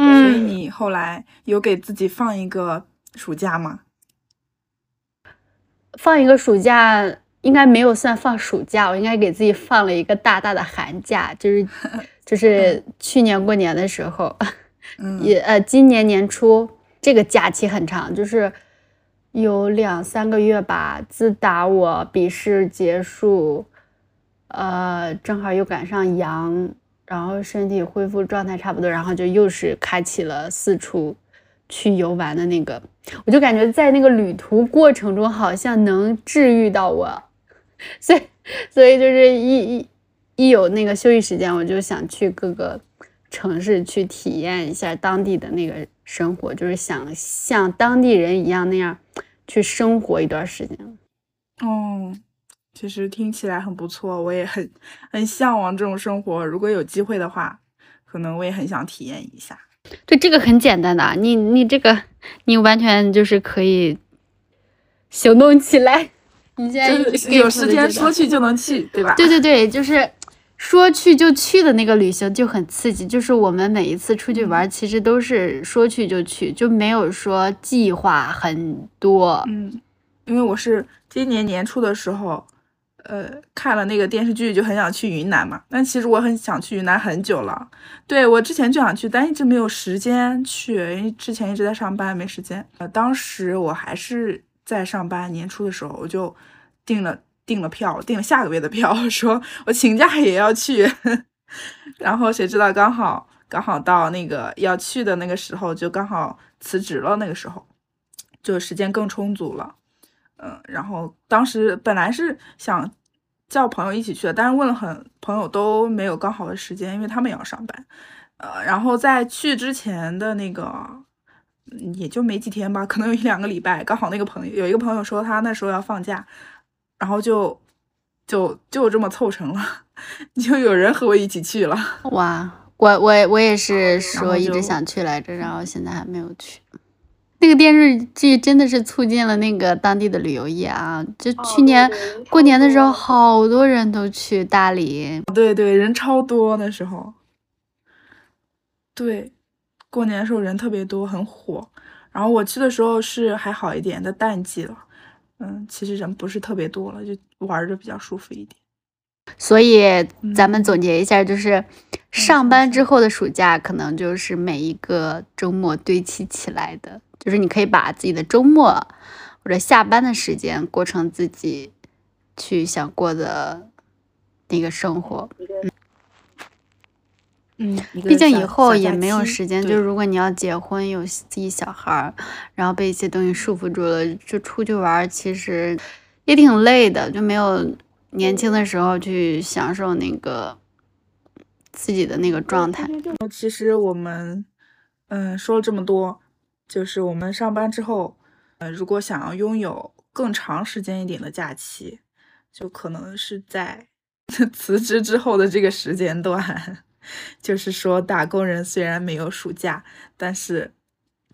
嗯所以你后来有给自己放一个暑假吗？放一个暑假应该没有算放暑假，我应该给自己放了一个大大的寒假，就是就是去年过年的时候，<laughs> 也呃今年年初这个假期很长，就是有两三个月吧。自打我笔试结束，呃正好又赶上阳，然后身体恢复状态差不多，然后就又是开启了四处。去游玩的那个，我就感觉在那个旅途过程中，好像能治愈到我，所以，所以就是一一一有那个休息时间，我就想去各个城市去体验一下当地的那个生活，就是想像当地人一样那样去生活一段时间。哦，其实听起来很不错，我也很很向往这种生活。如果有机会的话，可能我也很想体验一下。对，这个很简单的，你你这个你完全就是可以行动起来。你现在有时间说去就能去，对吧？对对对，就是说去就去的那个旅行就很刺激。就是我们每一次出去玩，其实都是说去就去，就没有说计划很多。嗯，因为我是今年年初的时候。呃，看了那个电视剧就很想去云南嘛，但其实我很想去云南很久了。对我之前就想去，但一直没有时间去，因为之前一直在上班，没时间。呃，当时我还是在上班，年初的时候我就订了订了票，订了下个月的票，<laughs> 说我请假也要去。<laughs> 然后谁知道刚好刚好到那个要去的那个时候，就刚好辞职了，那个时候就时间更充足了。嗯，然后当时本来是想叫朋友一起去的，但是问了很朋友都没有刚好的时间，因为他们也要上班。呃，然后在去之前的那个也就没几天吧，可能有一两个礼拜，刚好那个朋友有一个朋友说他那时候要放假，然后就就就这么凑成了，就有人和我一起去了。哇，我我我也是说一直想去来着，然后现在还没有去。那个电视剧真的是促进了那个当地的旅游业啊！就去年过年的时候，好多人都去大理。对对，人超多那时候。对，过年的时候人特别多，很火。然后我去的时候是还好一点的淡季了，嗯，其实人不是特别多了，就玩着比较舒服一点。所以咱们总结一下，就是上班之后的暑假，可能就是每一个周末堆砌起来的。就是你可以把自己的周末或者下班的时间过成自己去想过的那个生活。嗯，毕竟以后也没有时间。就是如果你要结婚有自己小孩儿，然后被一些东西束缚住了，就出去玩，其实也挺累的。就没有年轻的时候去享受那个自己的那个状态。其实我们嗯说了这么多。就是我们上班之后，呃，如果想要拥有更长时间一点的假期，就可能是在 <laughs> 辞职之后的这个时间段。<laughs> 就是说，打工人虽然没有暑假，但是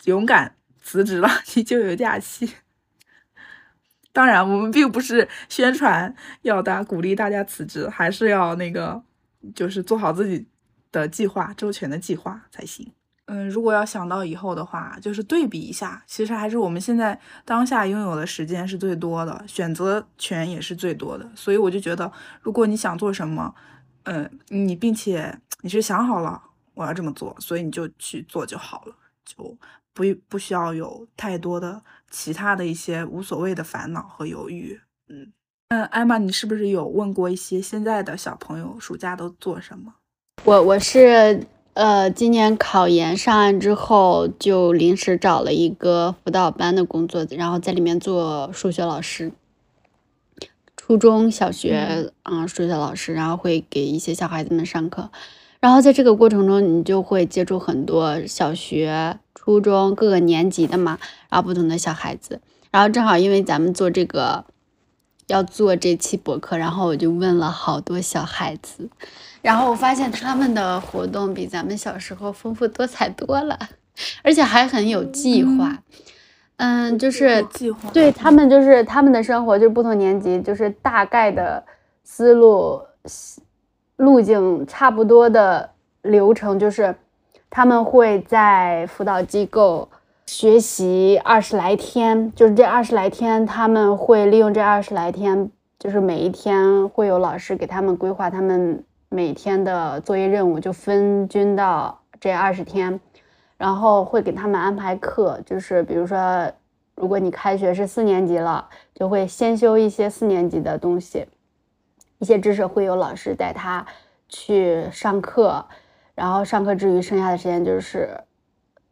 勇敢辞职了，你就有假期。当然，我们并不是宣传要大鼓励大家辞职，还是要那个，就是做好自己的计划，周全的计划才行。嗯，如果要想到以后的话，就是对比一下，其实还是我们现在当下拥有的时间是最多的，选择权也是最多的。所以我就觉得，如果你想做什么，嗯，你并且你是想好了我要这么做，所以你就去做就好了，就不不需要有太多的其他的一些无所谓的烦恼和犹豫。嗯，嗯，艾玛，你是不是有问过一些现在的小朋友暑假都做什么？我我是。呃，今年考研上岸之后，就临时找了一个辅导班的工作，然后在里面做数学老师，初中小学啊数学老师，然后会给一些小孩子们上课，然后在这个过程中，你就会接触很多小学、初中各个年级的嘛，然后不同的小孩子。然后正好因为咱们做这个要做这期博客，然后我就问了好多小孩子，然后我发现他们的活动比咱们小时候丰富多彩多了，而且还很有计划。嗯，就是计划对他们就是他们的生活，就是不同年级就是大概的思路路径差不多的流程，就是他们会在辅导机构学习二十来天，就是这二十来天他们会利用这二十来天，就是每一天会有老师给他们规划他们每天的作业任务，就分均到这二十天。然后会给他们安排课，就是比如说，如果你开学是四年级了，就会先修一些四年级的东西，一些知识会有老师带他去上课，然后上课之余剩下的时间就是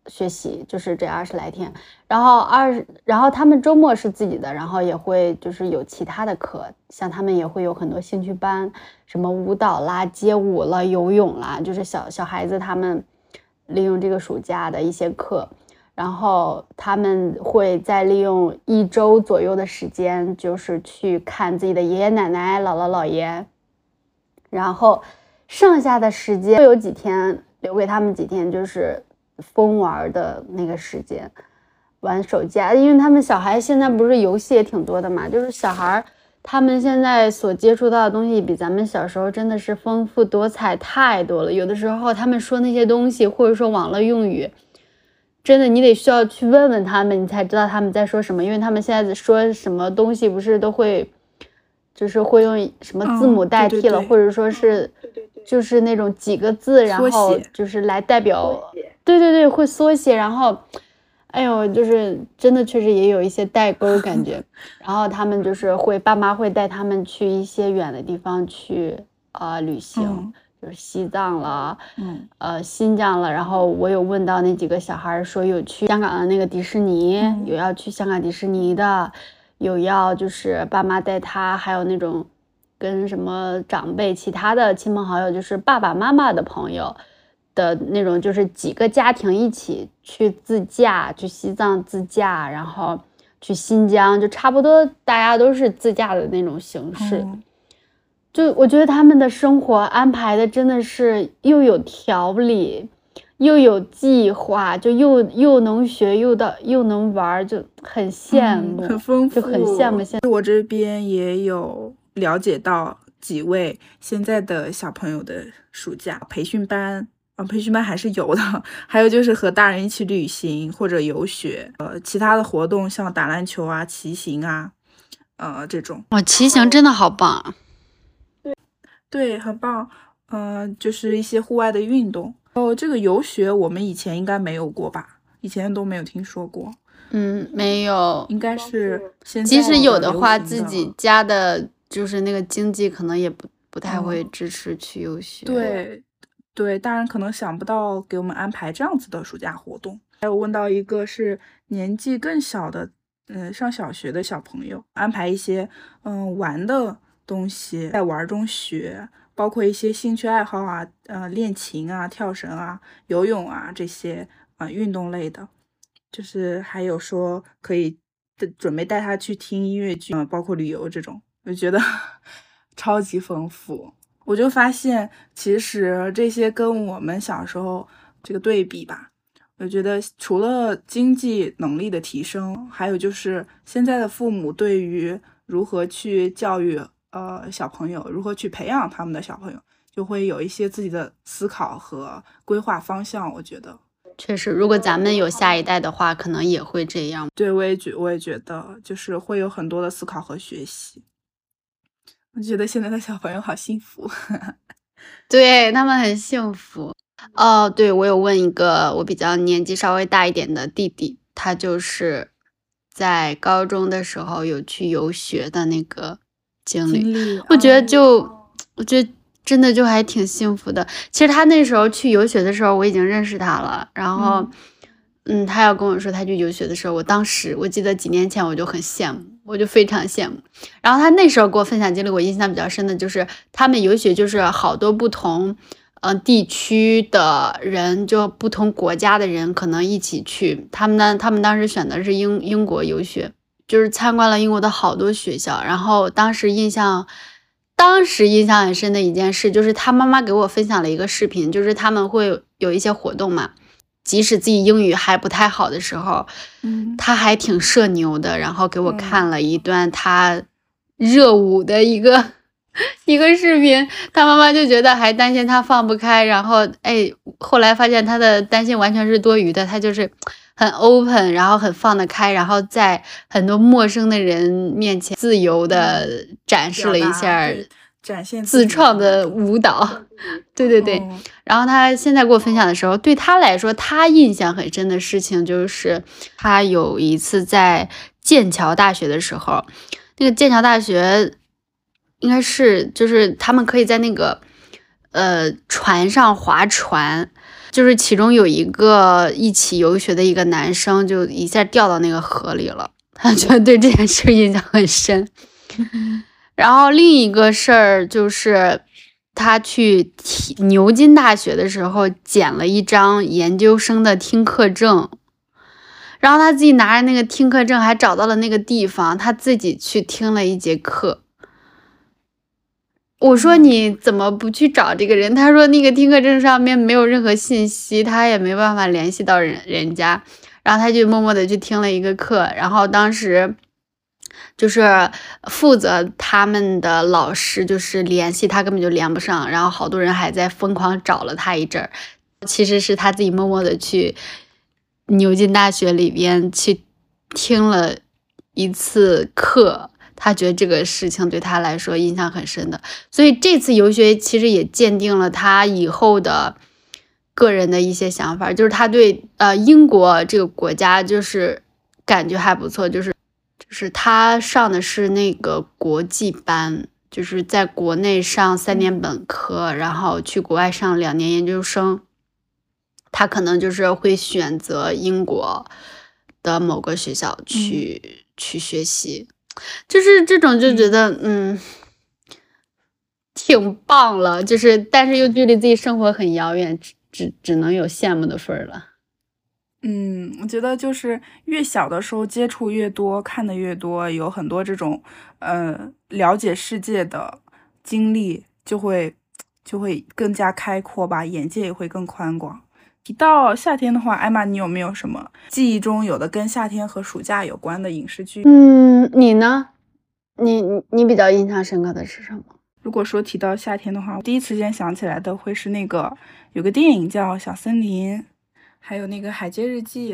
学习，就是这二十来天。然后二，然后他们周末是自己的，然后也会就是有其他的课，像他们也会有很多兴趣班，什么舞蹈啦、街舞啦、游泳啦，就是小小孩子他们。利用这个暑假的一些课，然后他们会再利用一周左右的时间，就是去看自己的爷爷奶奶、姥姥姥爷，然后剩下的时间会有几天留给他们几天，就是疯玩的那个时间，玩手机啊，因为他们小孩现在不是游戏也挺多的嘛，就是小孩。他们现在所接触到的东西比咱们小时候真的是丰富多彩太多了。有的时候他们说那些东西，或者说网络用语，真的你得需要去问问他们，你才知道他们在说什么。因为他们现在说什么东西，不是都会，就是会用什么字母代替了，或者说是，就是那种几个字，然后就是来代表，对对对，会缩写，然后。哎呦，就是真的，确实也有一些代沟 <laughs> 感觉。然后他们就是会，爸妈会带他们去一些远的地方去啊旅行，就是西藏了，嗯，呃新疆了。然后我有问到那几个小孩说有去香港的那个迪士尼，有要去香港迪士尼的，有要就是爸妈带他，还有那种跟什么长辈、其他的亲朋好友，就是爸爸妈妈的朋友。的那种就是几个家庭一起去自驾，去西藏自驾，然后去新疆，就差不多大家都是自驾的那种形式。就我觉得他们的生活安排的真的是又有条理，又有计划，就又又能学又到又能玩，就很羡慕，很丰富，就很羡慕。现我这边也有了解到几位现在的小朋友的暑假培训班。啊，培训班还是有的，还有就是和大人一起旅行或者游学，呃，其他的活动像打篮球啊、骑行啊，呃，这种。哇，骑行真的好棒。对，对，很棒。嗯，就是一些户外的运动。哦，这个游学我们以前应该没有过吧？以前都没有听说过。嗯，没有。应该是现在。即使有的话，自己家的就是那个经济可能也不不太会支持去游学。对。对，大人可能想不到给我们安排这样子的暑假活动。还有问到一个是年纪更小的，嗯，上小学的小朋友，安排一些嗯玩的东西，在玩中学，包括一些兴趣爱好啊，呃，练琴啊、跳绳啊、游泳啊这些啊运动类的，就是还有说可以准备带他去听音乐剧，包括旅游这种，我觉得 <laughs> 超级丰富。我就发现，其实这些跟我们小时候这个对比吧，我觉得除了经济能力的提升，还有就是现在的父母对于如何去教育呃小朋友，如何去培养他们的小朋友，就会有一些自己的思考和规划方向。我觉得确实，如果咱们有下一代的话，可能也会这样。对，我也觉我也觉得，就是会有很多的思考和学习。我觉得现在的小朋友好幸福，<laughs> 对他们很幸福。哦，对我有问一个我比较年纪稍微大一点的弟弟，他就是在高中的时候有去游学的那个经历。我觉得就，我觉得真的就还挺幸福的。其实他那时候去游学的时候，我已经认识他了。然后，嗯，他要跟我说他去游学的时候，我当时我记得几年前我就很羡慕。我就非常羡慕，然后他那时候给我分享经历，我印象比较深的就是他们游学，就是好多不同，嗯，地区的人，就不同国家的人可能一起去。他们呢，他们当时选的是英英国游学，就是参观了英国的好多学校，然后当时印象，当时印象很深的一件事，就是他妈妈给我分享了一个视频，就是他们会有一些活动嘛，即使自己英语还不太好的时候，嗯。他还挺社牛的，然后给我嗯看了一段他热舞的一个一个视频，他妈妈就觉得还担心他放不开，然后哎，后来发现他的担心完全是多余的，他就是很 open，然后很放得开，然后在很多陌生的人面前自由的展示了一下对展现自己创的舞蹈，对对对，<laughs> 嗯然后他现在给我分享的时候，对他来说，他印象很深的事情就是他有一次在剑桥大学的时候，那个剑桥大学应该是就是他们可以在那个呃船上划船，就是其中有一个一起游学的一个男生就一下掉到那个河里了，<laughs> 他觉得对这件事印象很深。然后另一个事儿就是，他去牛津大学的时候捡了一张研究生的听课证，然后他自己拿着那个听课证，还找到了那个地方，他自己去听了一节课。我说你怎么不去找这个人？他说那个听课证上面没有任何信息，他也没办法联系到人人家。然后他就默默的去听了一个课，然后当时就是负责他们的老师就是联系他根本就连不上，然后好多人还在疯狂找了他一阵儿，其实是他自己默默的去牛津大学里边去听了一次课，他觉得这个事情对他来说印象很深的，所以这次游学其实也鉴定了他以后的个人的一些想法，就是他对呃英国这个国家就是感觉还不错，就是就是他上的是那个国际班，就是在国内上三年本科，然后去国外上两年研究生。他可能就是会选择英国的某个学校去、去学习，就是这种就觉得嗯挺棒了，就是但是又距离自己生活很遥远，只只只能有羡慕的份儿了。嗯，我觉得就是越小的时候接触越多，看的越多，有很多这种呃了解世界的经历，就会就会更加开阔吧，眼界也会更宽广。提到夏天的话，艾玛，你有没有什么记忆中有的跟夏天和暑假有关的影视剧？嗯，你呢？你你你比较印象深刻的是什么？如果说提到夏天的话，我第一时间想起来的会是那个有个电影叫《小森林》，还有那个《海街日记》，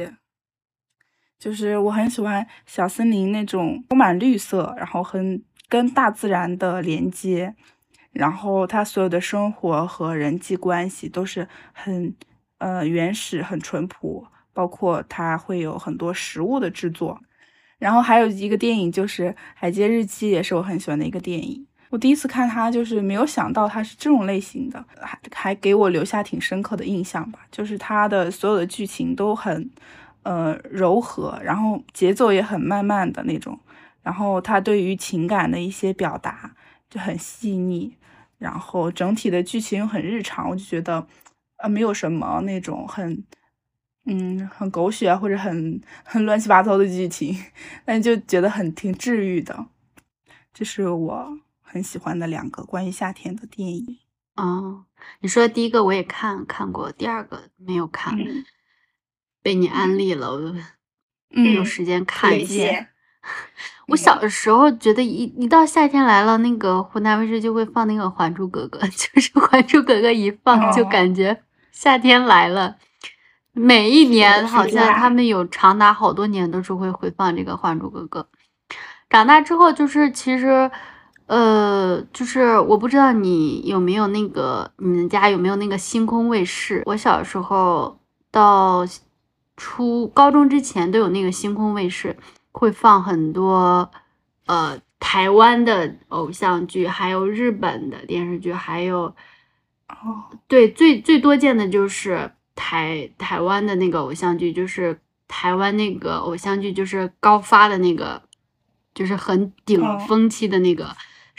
就是我很喜欢小森林那种充满绿色，然后很跟大自然的连接，然后它所有的生活和人际关系都是很呃原始、很淳朴，包括它会有很多食物的制作。然后还有一个电影就是《海街日记》，也是我很喜欢的一个电影。我第一次看它，就是没有想到它是这种类型的，还还给我留下挺深刻的印象吧。就是它的所有的剧情都很，呃柔和，然后节奏也很慢慢的那种，然后它对于情感的一些表达就很细腻，然后整体的剧情又很日常，我就觉得，呃，没有什么那种很。嗯，很狗血，或者很很乱七八糟的剧情，<laughs> 但就觉得很挺治愈的。这是我很喜欢的两个关于夏天的电影。哦，你说第一个我也看看过，第二个没有看，嗯被你安利了，我嗯有时间看一下。推荐我小的时候觉得一一到夏天来了，那个湖南卫视就会放那个《还珠格格》，<laughs> 就是《还珠格格》一放就哦感觉夏天来了。每一年好像他们有长达好多年都是会回放这个《还珠格格》。长大之后就是其实，呃，就是我不知道你有没有那个你们家有没有那个星空卫视？我小时候到初高中之前都有那个星空卫视，会放很多呃台湾的偶像剧，还有日本的电视剧，还有哦，对最最多见的就是台台湾的那个偶像剧，就是台湾那个偶像剧，就是高发的那个，就是很顶哦峰期的那个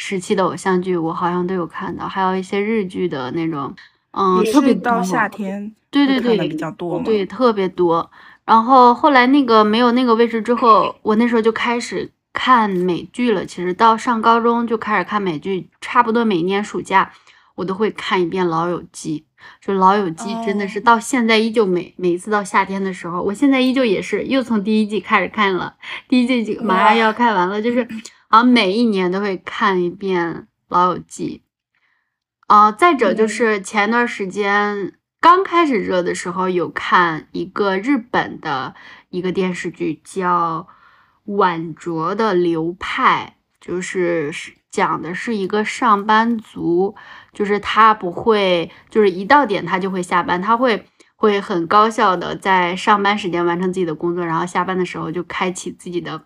时期的偶像剧，我好像都有看到，还有一些日剧的那种，嗯，特别到多夏天对对对看的比较多。对，特别多。然后后来那个没有那个位置之后，我那时候就开始看美剧了。其实到上高中就开始看美剧，差不多每年暑假我都会看一遍《老友记》。就《老友记》真的是到现在依旧每每一次到夏天的时候，我现在依旧也是又从第一季开始看了，第一季马上要看完了，就是 <laughs> 好像每一年都会看一遍《老友记》。啊，再者就是前段时间。刚开始热的时候，有看一个日本的一个电视剧，叫《晚酌的流派》，就是讲的是一个上班族，就是他不会，就是一到点他就会下班，他会会很高效的在上班时间完成自己的工作，然后下班的时候就开启自己的，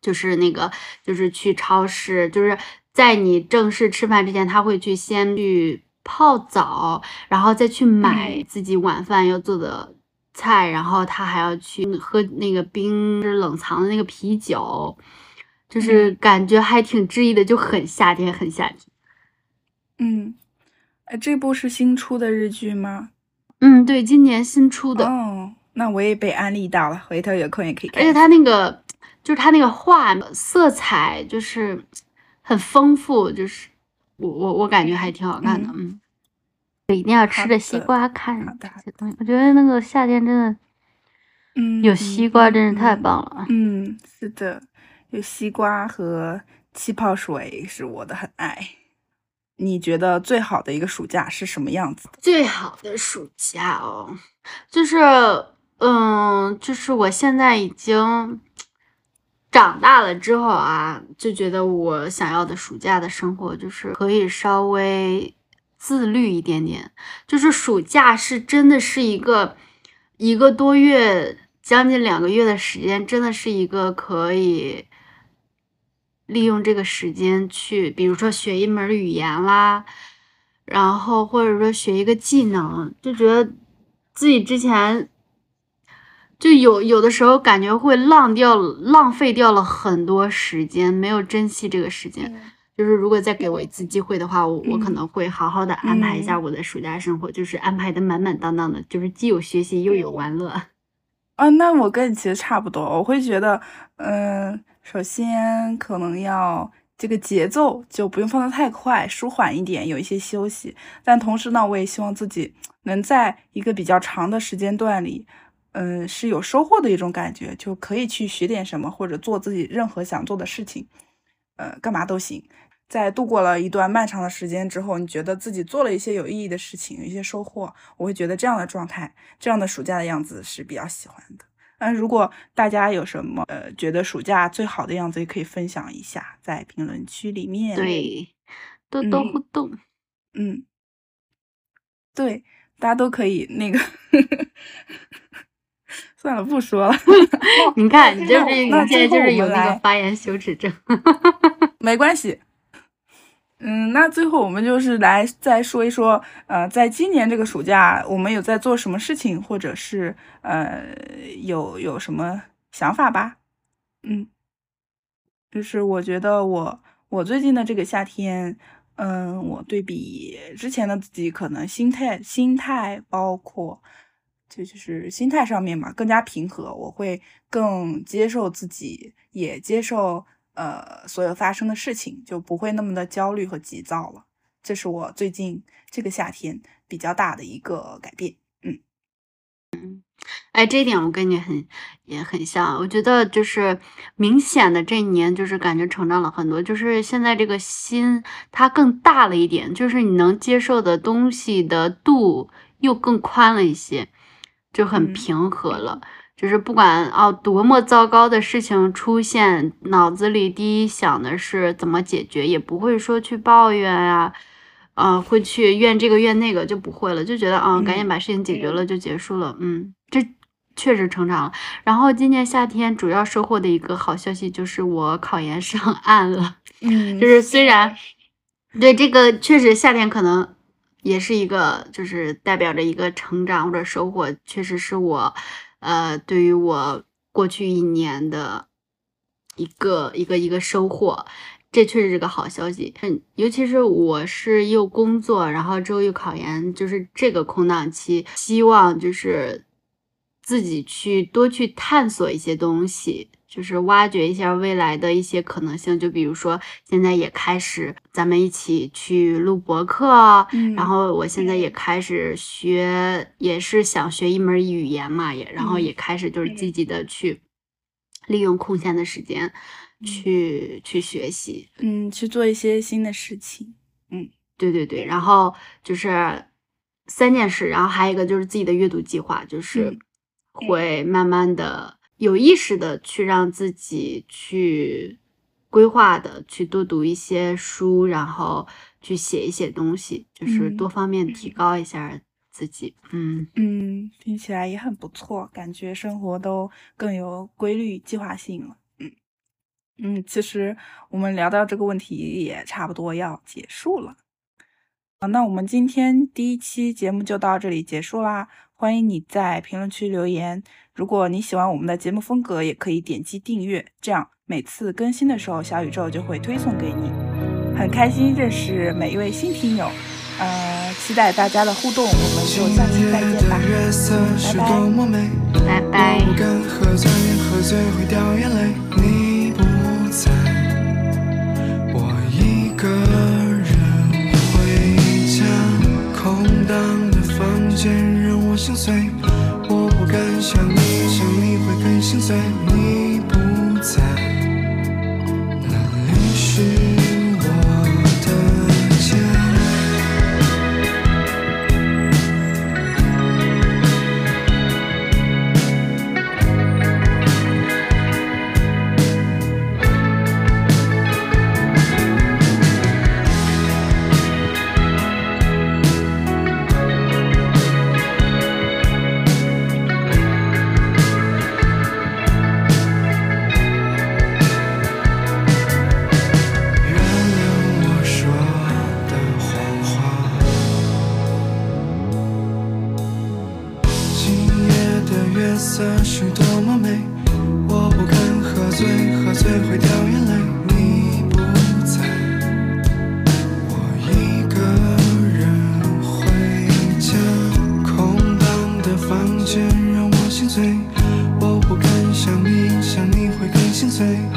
就是那个就是去超市，就是在你正式吃饭之前，他会去先去。泡澡，然后再去买自己晚饭要做的菜，然后他还要去喝那个冰冷藏的那个啤酒，就是感觉还挺治愈的，就很夏天，很夏天。嗯，哎，这部是新出的日剧吗？嗯，对，今年新出的。哦，那我也被安利到了，回头有空也可以看。而且他那个，就是他那个画色彩就是很丰富，就是。我我我感觉还挺好看的，嗯，一定要吃着西瓜看这些东西。我觉得那个夏天真的，嗯，有西瓜真是太棒了。嗯，是的，有西瓜和气泡水是我的很爱。你觉得最好的一个暑假是什么样子的？最好的暑假哦，就是，嗯，就是我现在已经。长大了之后啊，就觉得我想要的暑假的生活就是可以稍微自律一点点。就是暑假是真的是一个一个多月，将近两个月的时间，真的是一个可以利用这个时间去，比如说学一门语言啦，然后或者说学一个技能，就觉得自己之前。就有有的时候感觉会浪掉浪费掉了很多时间，没有珍惜这个时间。就是如果再给我一次机会的话，我我可能会好好的安排一下我的暑假生活，就是安排的满满当当的，就是既有学习又有玩乐。<laughs> 啊，那我跟你其实差不多，我会觉得，嗯，首先可能要这个节奏就不用放得太快，舒缓一点，有一些休息。但同时呢，我也希望自己能在一个比较长的时间段里。嗯，是有收获的一种感觉，就可以去学点什么，或者做自己任何想做的事情，呃，干嘛都行。在度过了一段漫长的时间之后，你觉得自己做了一些有意义的事情，有一些收获，我会觉得这样的状态，这样的暑假的样子是比较喜欢的。嗯，如果大家有什么呃觉得暑假最好的样子，也可以分享一下，在评论区里面。对，多多互动。嗯，对，大家都可以那个。算了，不说了。<laughs> 你看，<laughs> 你这不是你现在就是有那个发言羞耻症。<laughs> 没关系。嗯，那最后我们就是来再说一说，呃，在今年这个暑假，我们有在做什么事情，或者是呃，有有什么想法吧？嗯，就是我觉得我我最近的这个夏天，嗯，我对比之前的自己，可能心态心态包括。这就是心态上面嘛，更加平和，我会更接受自己，也接受呃所有发生的事情，就不会那么的焦虑和急躁了。这是我最近这个夏天比较大的一个改变。嗯嗯，哎，这一点我跟你很也很像，我觉得就是明显的这一年就是感觉成长了很多，就是现在这个心它更大了一点，就是你能接受的东西的度又更宽了一些。就很平和了，就是不管哦多么糟糕的事情出现，脑子里第一想的是怎么解决，也不会说去抱怨啊，呃，会去怨这个怨那个就不会了，就觉得啊，赶紧把事情解决了就结束了。嗯，这确实成长了。然后今年夏天主要收获的一个好消息就是我考研上 <laughs> 岸了。嗯，就是虽然对这个确实夏天可能。也是一个，就是代表着一个成长或者收获，确实是我，呃，对于我过去一年的一个一个一个收获，这确实是个好消息。嗯，尤其是我是又工作，然后之后又考研，就是这个空档期，希望就是。自己去多去探索一些东西，就是挖掘一下未来的一些可能性。就比如说，现在也开始咱们一起去录博客，嗯然后我现在也开始学，也是想学一门语言嘛，也然后嗯也开始就是积极的去利用空闲的时间去去学习。嗯，去做一些新的事情。嗯对对对，然后就是三件事，然后还有一个就是自己的阅读计划，就是嗯会慢慢的有意识的去让自己去规划的去多读一些书，然后去写一些东西，就是嗯多方面提高一下自己。嗯嗯，听起来也很不错，感觉生活都更有规律、计划性了。嗯嗯，其实我们聊到这个问题也差不多要结束了。好，那我们今天第一期节目就到这里结束啦。欢迎你在评论区留言。如果你喜欢我们的节目风格，也可以点击订阅，这样每次更新的时候，小宇宙就会推送给你。很开心认识每一位新听友，呃，期待大家的互动，我们就下期再见吧，拜拜，拜拜。不敢喝醉，喝醉会掉眼泪。你不在，我一个人回家，空荡的房间。心碎我不敢想你想你会更心碎你不在。say